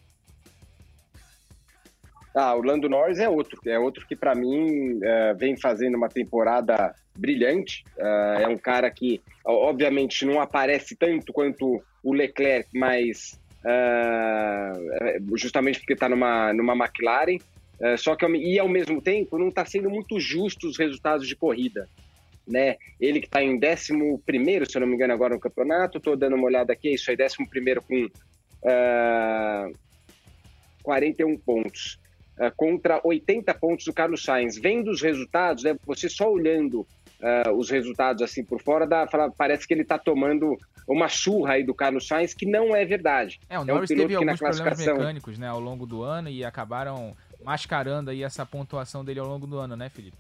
Ah, o Lando Norris é outro, é outro que para mim uh, vem fazendo uma temporada brilhante. Uh, é um cara que, obviamente, não aparece tanto quanto o Leclerc, mas uh, justamente porque está numa, numa McLaren. só que, e ao mesmo tempo, não está sendo muito justo os resultados de corrida. Né? Ele que está em 11, se eu não me engano, agora no campeonato, estou dando uma olhada aqui, é isso aí, 11 com 41 pontos. Uh, contra 80 pontos do Carlos Sainz. Vendo os resultados, né, você só olhando uh, os resultados assim por fora, dá, fala, parece que ele está tomando uma surra aí do Carlos Sainz, que não é verdade. É, o Norris é um teve alguns classificação... problemas mecânicos né, ao longo do ano e acabaram mascarando aí essa pontuação dele ao longo do ano, né, Felipe?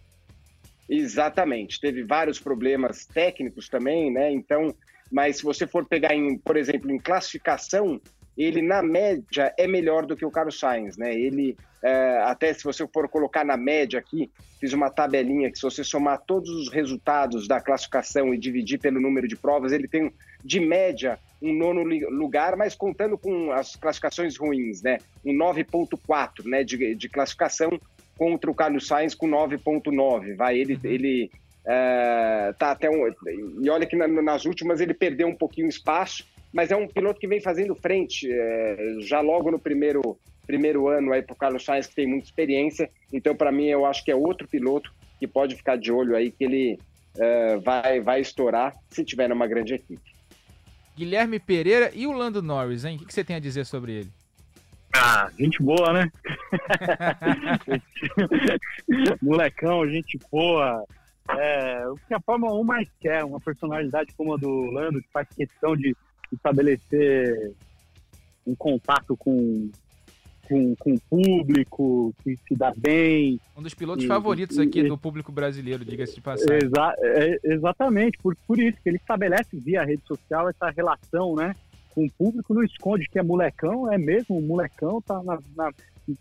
Exatamente. Teve vários problemas técnicos também, né? Então, mas se você for pegar, em, por exemplo, em classificação, ele na média é melhor do que o Carlos Sainz, né? Ele é, até se você for colocar na média aqui, fiz uma tabelinha que se você somar todos os resultados da classificação e dividir pelo número de provas, ele tem de média um nono lugar, mas contando com as classificações ruins, né? Um 9.4, né, de, de classificação contra o Carlos Sainz com 9.9. Vai, ele uhum. ele é, tá até um e olha que na, nas últimas ele perdeu um pouquinho espaço mas é um piloto que vem fazendo frente é, já logo no primeiro, primeiro ano aí para o Carlos Sainz, que tem muita experiência. Então, para mim, eu acho que é outro piloto que pode ficar de olho aí, que ele é, vai, vai estourar se tiver numa grande equipe. Guilherme Pereira e o Lando Norris, hein? O que, você tem a dizer sobre ele? Ah, gente boa, né? *laughs* Molecão, gente boa. É, o que a Fórmula 1 mais quer, uma personalidade como a do Lando, que faz questão de estabelecer um contato com, com, com o público, que se dá bem. Um dos pilotos e, favoritos aqui e, do público brasileiro, diga-se de passagem. Exa é, exatamente, por, por isso que ele estabelece via rede social essa relação, né? Com o público, não esconde que é molecão, é mesmo um molecão, tá na, na,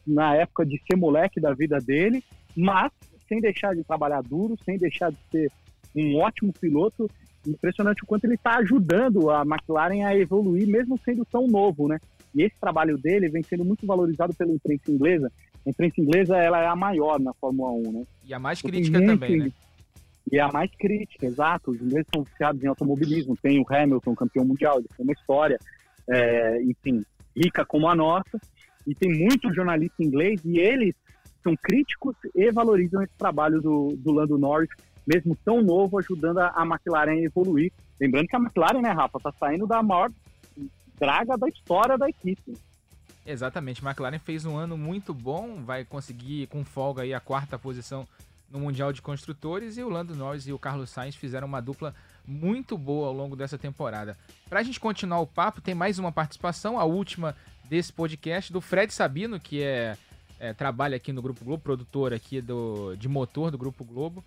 na época de ser moleque da vida dele, mas sem deixar de trabalhar duro, sem deixar de ser um ótimo piloto impressionante o quanto ele está ajudando a McLaren a evoluir, mesmo sendo tão novo, né? E esse trabalho dele vem sendo muito valorizado pela imprensa inglesa. A imprensa inglesa ela é a maior na Fórmula 1, né? E a mais crítica também, né? E a mais crítica, exato. Os ingleses são viciados em automobilismo. Tem o Hamilton, campeão mundial, ele tem uma história, é, enfim, rica como a nossa. E tem muito jornalista inglês e eles são críticos e valorizam esse trabalho do, do Lando Norris, mesmo tão novo, ajudando a, a McLaren a evoluir. Lembrando que a McLaren, né, Rafa, tá saindo da maior draga da história da equipe. Exatamente, McLaren fez um ano muito bom, vai conseguir com folga aí a quarta posição no Mundial de Construtores e o Lando Norris e o Carlos Sainz fizeram uma dupla muito boa ao longo dessa temporada. Para a gente continuar o papo, tem mais uma participação, a última desse podcast, do Fred Sabino, que é, é trabalha aqui no Grupo Globo, produtor aqui do, de motor do Grupo Globo.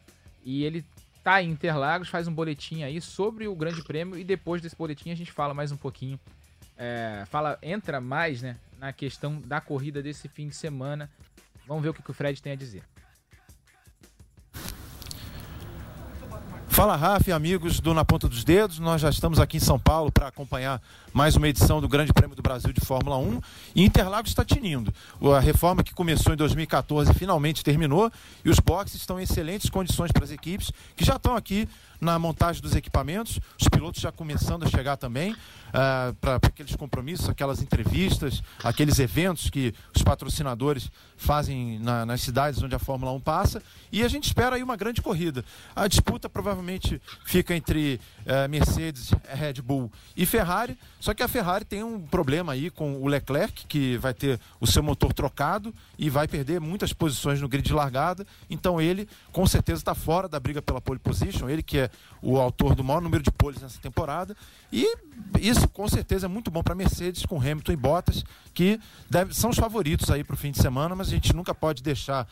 E ele tá em Interlagos, faz um boletim aí sobre o Grande Prêmio e depois desse boletim a gente fala mais um pouquinho. É, fala, entra mais né, na questão da corrida desse fim de semana. Vamos ver o que, que o Fred tem a dizer. Fala Rafa e amigos do Na Ponta dos Dedos, nós já estamos aqui em São Paulo para acompanhar mais uma edição do Grande Prêmio do Brasil de Fórmula 1 e Interlagos está tinindo. A reforma que começou em 2014 finalmente terminou e os boxes estão em excelentes condições para as equipes que já estão aqui na montagem dos equipamentos, os pilotos já começando a chegar também uh, para aqueles compromissos, aquelas entrevistas, aqueles eventos que os patrocinadores fazem na, nas cidades onde a Fórmula 1 passa e a gente espera aí uma grande corrida. A disputa provavelmente fica entre uh, Mercedes, Red Bull e Ferrari, só que a Ferrari tem um problema aí com o Leclerc, que vai ter o seu motor trocado e vai perder muitas posições no grid de largada, então ele com certeza está fora da briga pela pole position, ele que é o autor do maior número de poles nessa temporada. E isso com certeza é muito bom para Mercedes com Hamilton e Bottas, que deve, são os favoritos aí para o fim de semana, mas a gente nunca pode deixar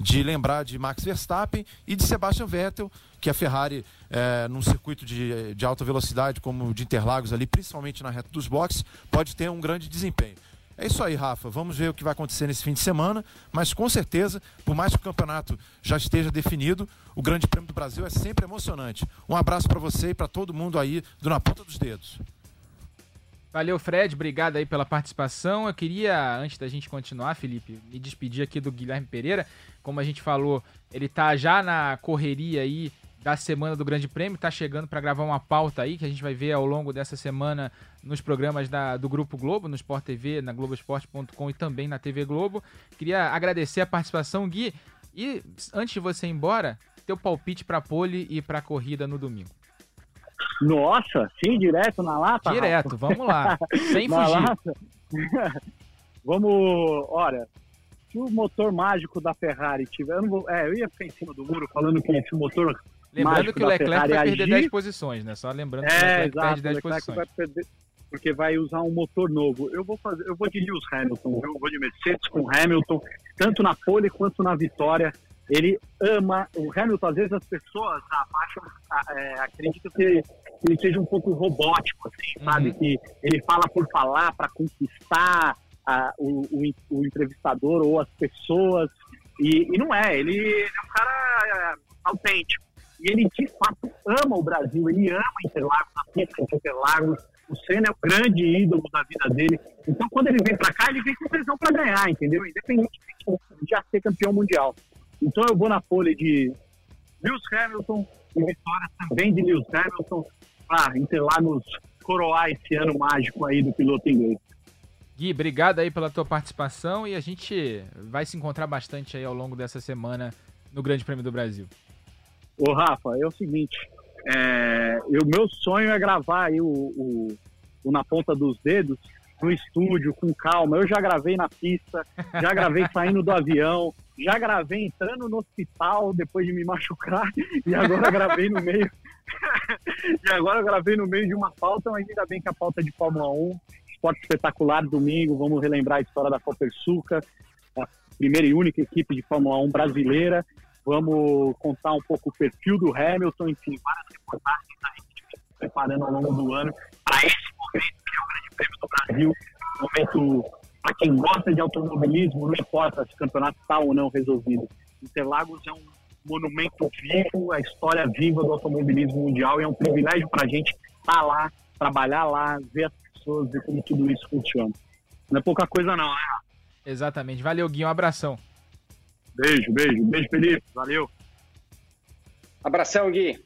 de lembrar de Max Verstappen e de Sebastian Vettel, que a Ferrari, é, num circuito de, de alta velocidade como o de Interlagos ali, principalmente na reta dos boxes, pode ter um grande desempenho. É isso aí, Rafa. Vamos ver o que vai acontecer nesse fim de semana, mas com certeza, por mais que o campeonato já esteja definido, o Grande Prêmio do Brasil é sempre emocionante. Um abraço para você e para todo mundo aí do Na Ponta dos Dedos. Valeu, Fred. Obrigado aí pela participação. Eu queria, antes da gente continuar, Felipe, me despedir aqui do Guilherme Pereira. Como a gente falou, ele tá já na correria aí da semana do Grande Prêmio, tá chegando para gravar uma pauta aí que a gente vai ver ao longo dessa semana nos programas da, do Grupo Globo, no Sport TV, na Globoesporte.com e também na TV Globo. Queria agradecer a participação, Gui. E antes de você ir embora, teu palpite para pole e para corrida no domingo. Nossa, sim, direto na lata? Direto, Rafa. vamos lá. *laughs* Sem fugir. *laughs* vamos, olha, se o motor mágico da Ferrari tiver. Eu, vou, é, eu ia ficar em cima do muro falando que se o motor Lembrando que o Leclerc vai perder agir... 10 posições, né? Só lembrando que é, o Leclerc exato, perde 10 posições. Vai perder, porque vai usar um motor novo. Eu vou fazer, eu vou de Lewis Hamilton, eu vou de Mercedes com Hamilton, tanto na pole quanto na vitória. Ele ama o Hamilton. Às vezes as pessoas acham, é, acreditam que ele seja um pouco robótico, assim, uhum. sabe? Que ele fala por falar para conquistar a, o, o, o, entrevistador ou as pessoas. E, e não é. Ele, ele é um cara é, autêntico. E ele, de fato, ama o Brasil, ele ama Interlagos, a pista de Interlagos. O Senna é o grande ídolo da vida dele. Então, quando ele vem para cá, ele vem com tesão para ganhar, entendeu? Independente de já ser campeão mundial. Então, eu vou na folha de Lewis Hamilton e vitória também de Lewis Hamilton para Interlagos coroar esse ano mágico aí do piloto inglês. Gui, obrigado aí pela tua participação e a gente vai se encontrar bastante aí ao longo dessa semana no Grande Prêmio do Brasil. Ô, Rafa, é o seguinte, é, o meu sonho é gravar aí o, o, o, Na Ponta dos Dedos no estúdio, com calma. Eu já gravei na pista, já gravei saindo do avião, já gravei entrando no hospital depois de me machucar e agora gravei no meio. *laughs* e agora gravei no meio de uma pauta, mas ainda bem que a pauta é de Fórmula 1. Esporte espetacular domingo, vamos relembrar a história da Copersuca, a primeira e única equipe de Fórmula 1 brasileira. Vamos contar um pouco o perfil do Hamilton, enfim, várias reportagens a gente preparando ao longo do ano para esse momento, que é o Grande Prêmio do Brasil. Momento para quem gosta de automobilismo, não importa se o campeonato está ou não resolvido. Interlagos é um monumento vivo, a história viva do automobilismo mundial e é um privilégio para a gente estar tá lá, trabalhar lá, ver as pessoas, ver como tudo isso funciona. Não é pouca coisa não, né? Exatamente. Valeu, Gui. Um abração. Beijo, beijo. Beijo, Felipe. Valeu. Abração, Gui.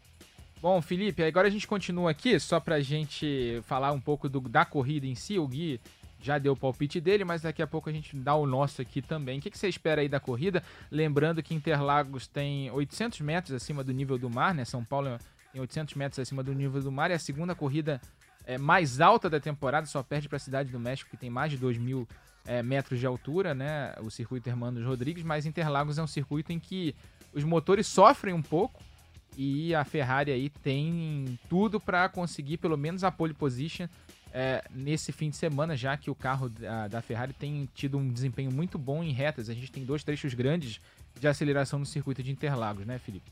Bom, Felipe, agora a gente continua aqui, só pra gente falar um pouco do, da corrida em si. O Gui já deu o palpite dele, mas daqui a pouco a gente dá o nosso aqui também. O que, que você espera aí da corrida? Lembrando que Interlagos tem 800 metros acima do nível do mar, né? São Paulo tem 800 metros acima do nível do mar. É a segunda corrida é, mais alta da temporada, só perde para a Cidade do México, que tem mais de 2 mil é, metros de altura, né? O circuito Hermanos Rodrigues, mas Interlagos é um circuito em que os motores sofrem um pouco e a Ferrari aí tem tudo para conseguir pelo menos a pole position é, nesse fim de semana, já que o carro da, da, Ferrari tem tido um desempenho muito bom em retas. A gente tem dois trechos grandes de aceleração no circuito de Interlagos, né, Felipe?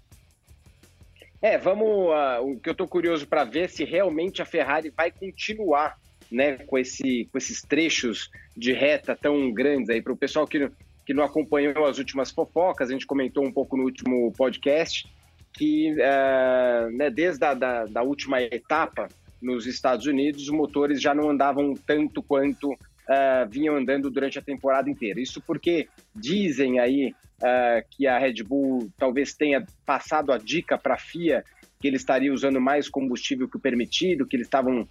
É, vamos. Uh, o que eu estou curioso para ver se realmente a Ferrari vai continuar né, com, esse, com esses trechos de reta tão grandes aí. Para o pessoal que, que não acompanhou as últimas fofocas, a gente comentou um pouco no último podcast que uh, né, desde a da, da última etapa nos Estados Unidos, os motores já não andavam tanto quanto uh, vinham andando durante a temporada inteira. Isso porque dizem aí uh, que a Red Bull talvez tenha passado a dica para a FIA que ele estaria usando mais combustível que o permitido, que eles estavam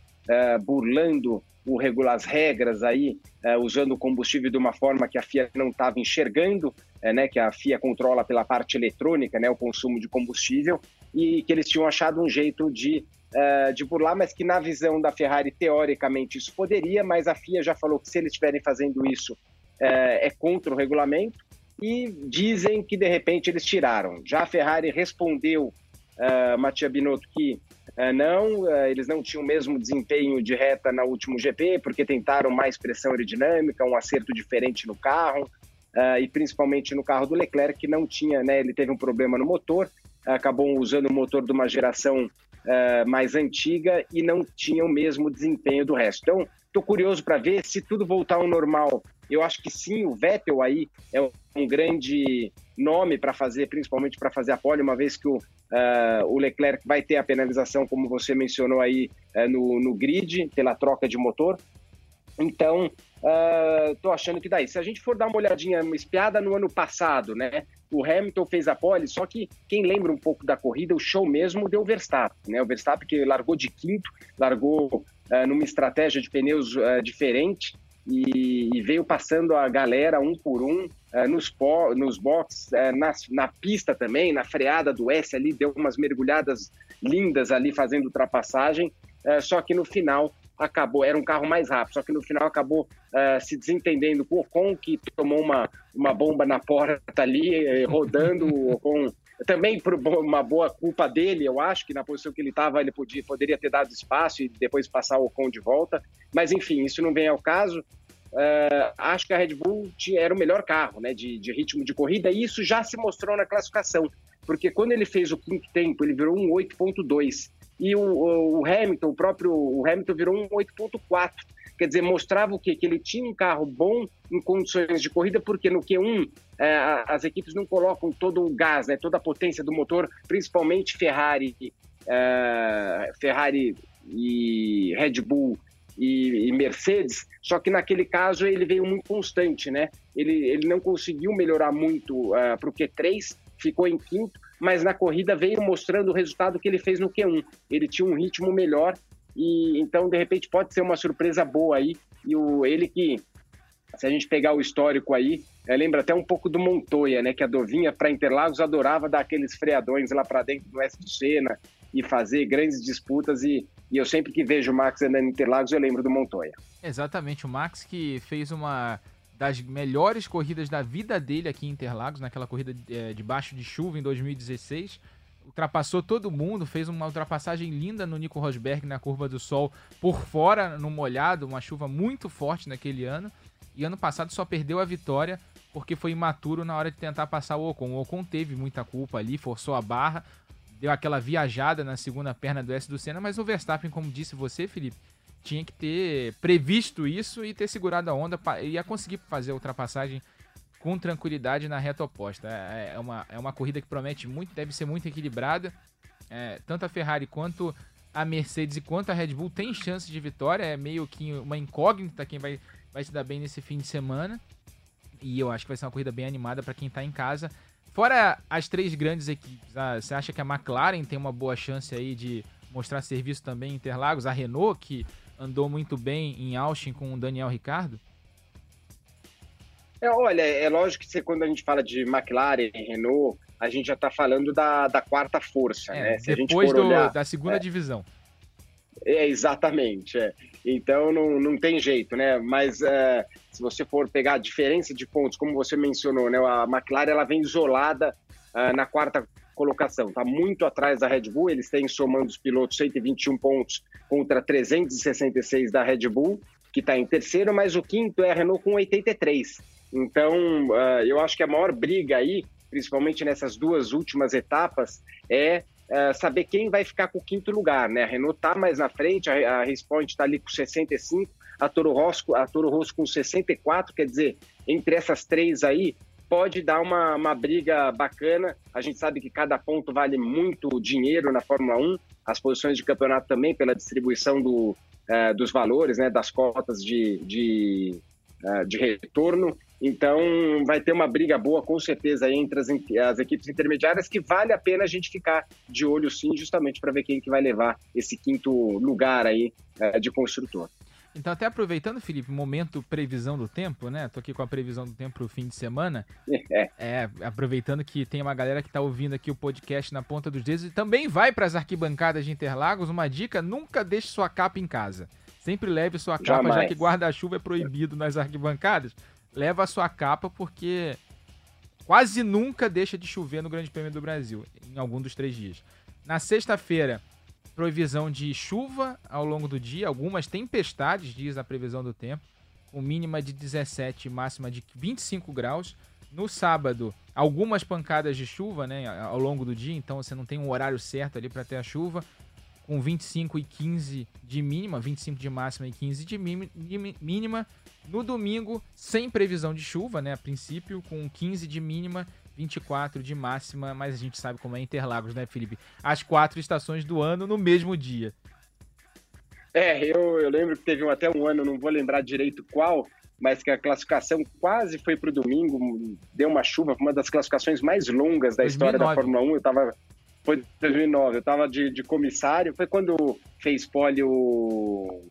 burlando o regular as regras aí, uh, usando o combustível de uma forma que a FIA não estava enxergando, uh, né, que a FIA controla pela parte eletrônica, né, o consumo de combustível, e que eles tinham achado um jeito de, de burlar, mas que na visão da Ferrari, teoricamente, isso poderia, mas a FIA já falou que se eles estiverem fazendo isso, é contra o regulamento, e dizem que de repente eles tiraram. Já a Ferrari respondeu, uh, Mattia Binotto, que não, uh, eles não tinham o mesmo desempenho de reta na último GP, porque tentaram mais pressão aerodinâmica, um acerto diferente no carro, uh, e principalmente no carro do Leclerc, que não tinha, né, ele teve um problema no motor, acabou usando o motor de uma geração mais antiga e não tinha o mesmo desempenho do resto. Então, estou curioso para ver se tudo voltar ao normal. Eu acho que sim, o Vettel aí é um grande nome para fazer, principalmente para fazer a pole, uma vez que o, uh, o Leclerc vai ter a penalização, como você mencionou aí, uh, no, no grid, pela troca de motor. Então, estou uh, achando que daí. Se a gente for dar uma olhadinha, uma espiada no ano passado, né? O Hamilton fez a pole, só que quem lembra um pouco da corrida, o show mesmo deu o Verstappen, né? O Verstappen que largou de quinto, largou uh, numa estratégia de pneus uh, diferente, e, e, veio passando a galera um por um nos, nos boxes, uh, na, na, pista também, na freada do S ali, deu umas mergulhadas lindas ali fazendo ultrapassagem, uh, só que no final acabou, era um carro mais rápido, só que no final acabou se desentendendo com o Ocon, que tomou uma, uma bomba na porta ali, rodando, o Ocon também por uma boa culpa dele, eu acho que na posição que ele estava ele podia, poderia ter dado espaço e depois passar o Ocon de volta, mas enfim, isso não vem ao caso. Uh, acho que a Red Bull era o melhor carro né, de, de, ritmo de corrida e isso já se mostrou na classificação, porque quando ele fez o quinto tempo, ele virou um 8.2 e o, o, Hamilton, o próprio o Hamilton virou um 8.4. Quer dizer, mostrava o quê? Que ele tinha um carro bom em condições de corrida, porque no Q1 é, as equipes não colocam todo o gás, né, toda a potência do motor, principalmente Ferrari, é, Ferrari e Red Bull e, e, Mercedes, só que naquele caso ele veio muito constante, né? Ele, ele não conseguiu melhorar muito uh, é, para o Q3, ficou em quinto, mas na corrida veio mostrando o resultado que ele fez no Q1. Ele tinha um ritmo melhor e então de repente pode ser uma surpresa boa aí. E o ele que se a gente pegar o histórico aí, é, lembra até um pouco do Montoya, né? Que a Dovinha para Interlagos adorava dar aqueles freadões lá para dentro do Oeste do Sena e fazer grandes disputas. E, e eu sempre que vejo o Max andando em Interlagos, eu lembro do Montoya. Exatamente, o Max que fez uma das melhores corridas da vida dele aqui em Interlagos, naquela corrida é, debaixo de chuva em 2016. Ultrapassou todo mundo, fez uma ultrapassagem linda no Nico Rosberg na curva do sol por fora, no molhado, uma chuva muito forte naquele ano. E ano passado só perdeu a vitória porque foi imaturo na hora de tentar passar o Ocon. O Ocon teve muita culpa ali, forçou a barra, deu aquela viajada na segunda perna do S do Senna, mas o Verstappen, como disse você, Felipe, tinha que ter previsto isso e ter segurado a onda, ia conseguir fazer a ultrapassagem com tranquilidade na reta oposta. É, é, uma, é uma corrida que promete muito, deve ser muito equilibrada. É, tanto a Ferrari quanto a Mercedes e quanto a Red Bull tem chance de vitória. É meio que uma incógnita quem vai, vai se dar bem nesse fim de semana. E eu acho que vai ser uma corrida bem animada para quem está em casa. Fora as três grandes equipes, ah, você acha que a McLaren tem uma boa chance aí de mostrar serviço também em Interlagos? A Renault, que andou muito bem em Austin com o Daniel Ricardo? É, olha, é lógico que quando a gente fala de McLaren, Renault, a gente já está falando da, da quarta força, é, né? Se depois do, olhar, da segunda é, divisão. É, exatamente. É. Então não, não tem jeito, né? Mas é, se você for pegar a diferença de pontos, como você mencionou, né? A McLaren ela vem isolada uh, na quarta colocação. Está muito atrás da Red Bull, eles têm somando os pilotos 121 pontos contra 366 da Red Bull, que está em terceiro, mas o quinto é a Renault com 83. Então, uh, eu acho que a maior briga aí, principalmente nessas duas últimas etapas, é uh, saber quem vai ficar com o quinto lugar. Né? A Renault está mais na frente, a, a está ali com 65, a Toro Rosso, a Toro Rosso com 64, quer dizer, entre essas três aí, pode dar uma, uma briga bacana. A gente sabe que cada ponto vale muito dinheiro na Fórmula 1, as posições de campeonato também, pela distribuição do, uh, dos valores, né, das cotas de, de, uh, de retorno. Então, vai ter uma briga boa, com certeza, entre as, as, equipes intermediárias, que vale a pena a gente ficar de olho, sim, justamente para ver quem que vai levar esse quinto lugar aí uh, de construtor. Então, até aproveitando, Felipe, momento previsão do tempo, né? Tô aqui com a previsão do tempo pro fim de semana. *laughs* É. é aproveitando que tem uma galera que tá ouvindo aqui o podcast na ponta dos dedos e também vai para as arquibancadas de Interlagos. Uma dica: nunca deixe sua capa em casa. Sempre leve sua capa, Jamais. já que guarda-chuva é proibido nas arquibancadas. Leva a sua capa porque quase nunca deixa de chover no Grande Prêmio do Brasil, em algum dos três dias. Na sexta-feira, Provisão de chuva ao longo do dia, algumas tempestades, diz a previsão do tempo, com mínima de 17 e máxima de 25 graus. No sábado, algumas pancadas de chuva né, ao longo do dia, então você não tem um horário certo ali para ter a chuva, com 25 e 15 de mínima, 25 de máxima e 15 de mínima. No domingo, sem previsão de chuva, né, a princípio, com 15 de mínima 24 de máxima, mas a gente sabe como é Interlagos, né, Felipe? As quatro estações do ano no mesmo dia. É, eu, eu lembro que teve até um ano, não vou lembrar direito qual, mas que a classificação quase foi para o domingo, deu uma chuva, uma das classificações mais longas da 2009. história da Fórmula 1. Eu tava, foi 2009, eu estava de, de comissário, foi quando fez pole o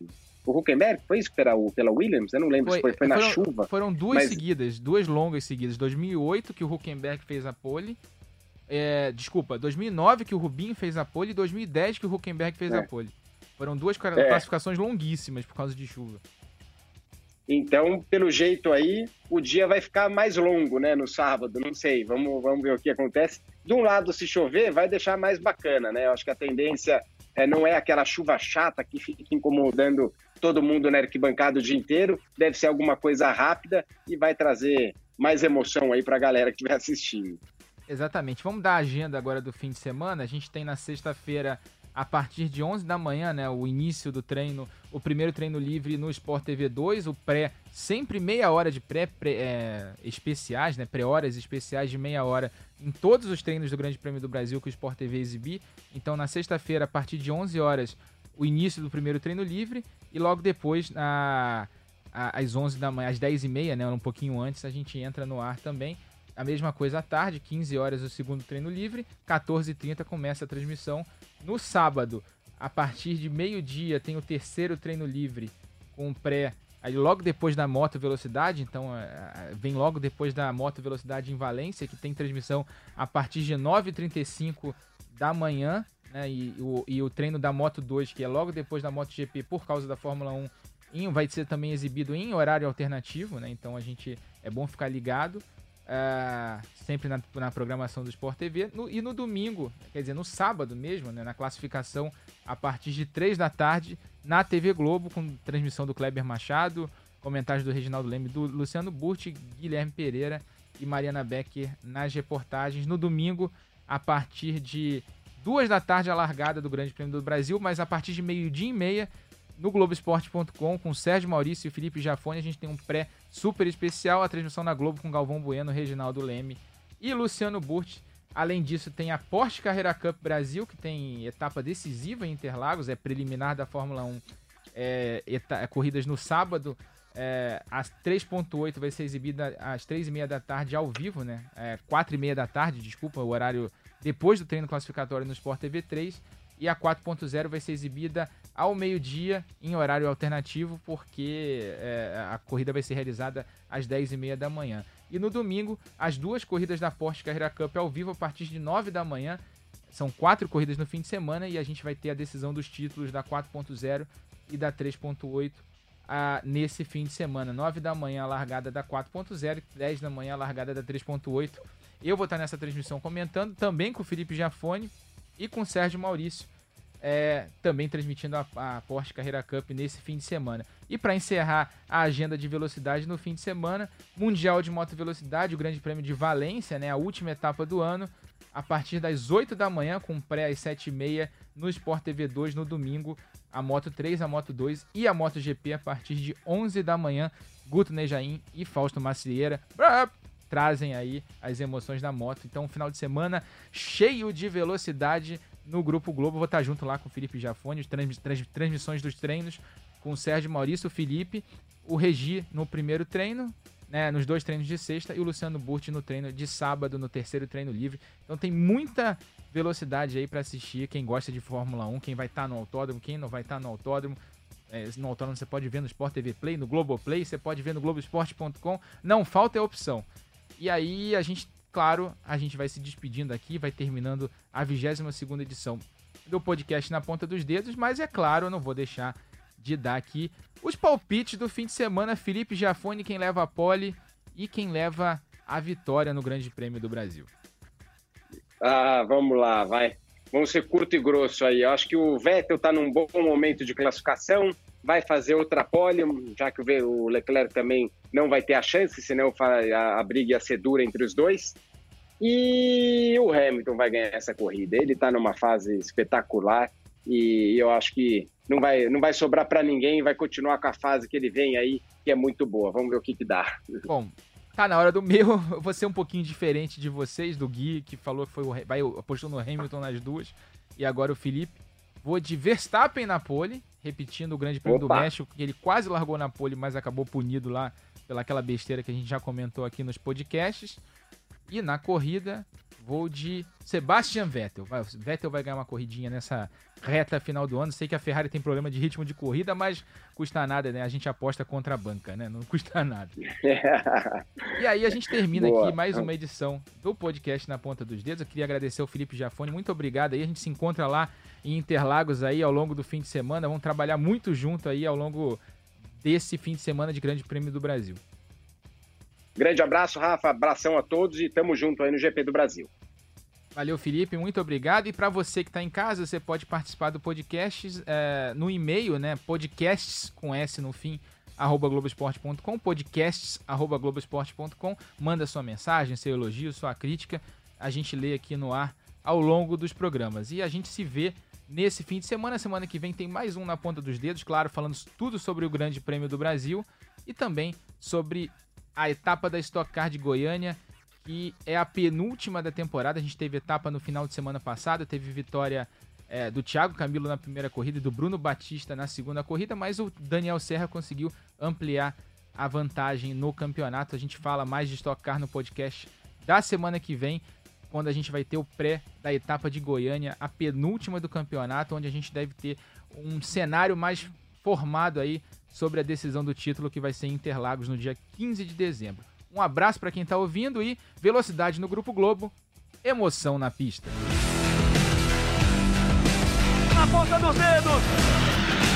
o Huckenberg foi isso pela, pela Williams? Eu não lembro foi, se foi, foi na foram, chuva. Foram duas mas... seguidas, duas longas seguidas. 2008 que o Huckenberg fez a pole. É, desculpa, 2009 que o Rubinho fez a pole e 2010 que o Huckenberg fez é. a pole. Foram duas é. classificações longuíssimas por causa de chuva. Então, pelo jeito aí, o dia vai ficar mais longo, né, no sábado, não sei, vamos, vamos ver o que acontece. De um lado, se chover, vai deixar mais bacana, né? Eu acho que a tendência é, não é aquela chuva chata que fica incomodando todo mundo na arquibancada o dia inteiro, deve ser alguma coisa rápida e vai trazer mais emoção aí para a galera que estiver assistindo. Exatamente. Vamos dar a agenda agora do fim de semana. A gente tem na sexta-feira, a partir de 11 da manhã, né, o início do treino, o primeiro treino livre no Sport TV 2, o pré, sempre meia hora de pré, pré é, especiais, né, pré-horas especiais de meia hora em todos os treinos do Grande Prêmio do Brasil que o Sport TV exibir. Então, na sexta-feira, a partir de 11 horas, o início do primeiro treino livre e logo depois, na, às 11 da manhã, às 10 e meia, né, um pouquinho antes, a gente entra no ar também. A mesma coisa à tarde, 15 horas o segundo treino livre, 14h30 começa a transmissão. No sábado, a partir de meio-dia, tem o terceiro treino livre com pré Aí logo depois da moto velocidade, então é, é, vem logo depois da moto velocidade em Valência, que tem transmissão a partir de 9h35 da manhã, né? E o, e o treino da Moto 2, que é logo depois da MotoGP por causa da Fórmula 1, em, vai ser também exibido em horário alternativo, né? Então a gente é bom ficar ligado. Uh, sempre na, na, programação do Sport TV. No, e no domingo, quer dizer, no sábado mesmo, né, na classificação, a partir de 3 da tarde, na TV Globo, com transmissão do Kleber Machado, comentários do Reginaldo Leme, do Luciano Burti, Guilherme Pereira e Mariana Becker nas reportagens. No domingo, a partir de 2 da tarde, a largada do Grande Prêmio do Brasil, mas a partir de meio-dia e meia, no Globoesporte.com, com Sérgio Maurício e Felipe Jafone, a gente tem um pré super especial, a transmissão na Globo com Galvão Bueno, Reginaldo Leme e Luciano Burti. Além disso, tem a Porsche Carreira Cup Brasil, que tem etapa decisiva em Interlagos, é preliminar da Fórmula 1, é, é, corridas no sábado, é, às 3.8 vai ser exibida às 3h30 da tarde ao vivo, né? É, 4h30 da tarde, desculpa, o horário depois do treino classificatório no Sport TV 3 e a 4.0 vai ser exibida ao meio-dia em horário alternativo, porque é, a corrida vai ser realizada às 10h30 da manhã. E no domingo, as duas corridas da Porsche Carreira Cup ao vivo a partir de 9 da manhã. São quatro corridas no fim de semana e a gente vai ter a decisão dos títulos da 4.0 e da 3.8 nesse fim de semana. 9 da manhã a largada da 4.0 e 10 da manhã a largada da 3.8. Eu vou estar nessa transmissão comentando, também com o Felipe Giafone e com o Sérgio Maurício, é, também transmitindo a, a Porsche Carreira Cup nesse fim de semana. E para encerrar a agenda de velocidade no fim de semana, Mundial de Moto Velocidade, o Grande Prêmio de Valência, né, a última etapa do ano, a partir das 8 da manhã, com pré às 7h30 no Sport TV 2 no domingo, a Moto 3, a Moto 2 e a Moto GP a partir de 11 da manhã. Guto Nejaim e Fausto Macieira trazem aí as emoções da moto. Então, um final de semana cheio de velocidade no Grupo Globo. Vou estar junto lá com o Felipe Jafone, trans, trans, transmissões dos treinos com o Sérgio Maurício, o Felipe, o Regi no primeiro treino, né, nos dois treinos de sexta, e o Luciano Burti no treino de sábado, no terceiro treino livre. Então tem muita velocidade aí para assistir. Quem gosta de Fórmula 1, quem vai estar tá no autódromo, quem não vai estar tá no autódromo. É, no autódromo você pode ver no Sport TV Play, no Globoplay, você pode ver no Globoesporte.com. Não falta é opção. E aí a gente, claro, a gente vai se despedindo aqui, vai terminando a 22 segunda edição do podcast na ponta dos dedos, mas é claro, eu não vou deixar de dar aqui os palpites do fim de semana. Felipe Giafone, quem leva a pole e quem leva a vitória no Grande Prêmio do Brasil. Ah, vamos lá, vai. Vamos ser curto e grosso aí. Eu acho que o Vettel está num bom momento de classificação, vai fazer outra pole, já que o Leclerc também não vai ter a chance, senão a briga ia ser dura entre os dois. E o Hamilton vai ganhar essa corrida. Ele está numa fase espetacular e eu acho que não vai, não vai sobrar para ninguém, vai continuar com a fase que ele vem aí, que é muito boa. Vamos ver o que, que dá. *laughs* Bom, tá na hora do meu. Eu vou ser um pouquinho diferente de vocês, do Gui, que falou que foi o, vai, apostou no Hamilton nas duas, e agora o Felipe. Vou de Verstappen na pole, repetindo o Grande Prêmio Opa. do México, que ele quase largou na pole, mas acabou punido lá pelaquela besteira que a gente já comentou aqui nos podcasts. E na corrida, vou de Sebastian Vettel. Vai, Vettel vai ganhar uma corridinha nessa reta final do ano. Sei que a Ferrari tem problema de ritmo de corrida, mas custa nada, né? A gente aposta contra a banca, né? Não custa nada. e aí a gente termina Boa. aqui mais uma edição do podcast na ponta dos dedos. Eu queria agradecer ao Felipe Jafone. Muito obrigado aí. A gente se encontra lá em Interlagos aí ao longo do fim de semana. Vamos trabalhar muito junto aí ao longo desse fim de semana de Grande Prêmio do Brasil. Grande abraço, Rafa. Abração a todos e tamo junto aí no GP do Brasil. Valeu, Felipe, muito obrigado. E para você que está em casa, você pode participar do podcast é, no e-mail, né? Podcasts com S no fim, arroba Globoesporte.com, podcasts arroba Globoesporte.com. Manda sua mensagem, seu elogio, sua crítica. A gente lê aqui no ar ao longo dos programas. E a gente se vê nesse fim de semana. Semana que vem tem mais um na ponta dos dedos, claro, falando tudo sobre o Grande Prêmio do Brasil e também sobre a etapa da Stock Car de Goiânia que é a penúltima da temporada. A gente teve etapa no final de semana passada, teve vitória é, do Thiago Camilo na primeira corrida e do Bruno Batista na segunda corrida, mas o Daniel Serra conseguiu ampliar a vantagem no campeonato. A gente fala mais de Stock Car no podcast da semana que vem, quando a gente vai ter o pré da etapa de Goiânia, a penúltima do campeonato, onde a gente deve ter um cenário mais formado aí sobre a decisão do título que vai ser em Interlagos no dia 15 de dezembro. Um abraço para quem está ouvindo e velocidade no Grupo Globo, emoção na pista. Na ponta dos dedos,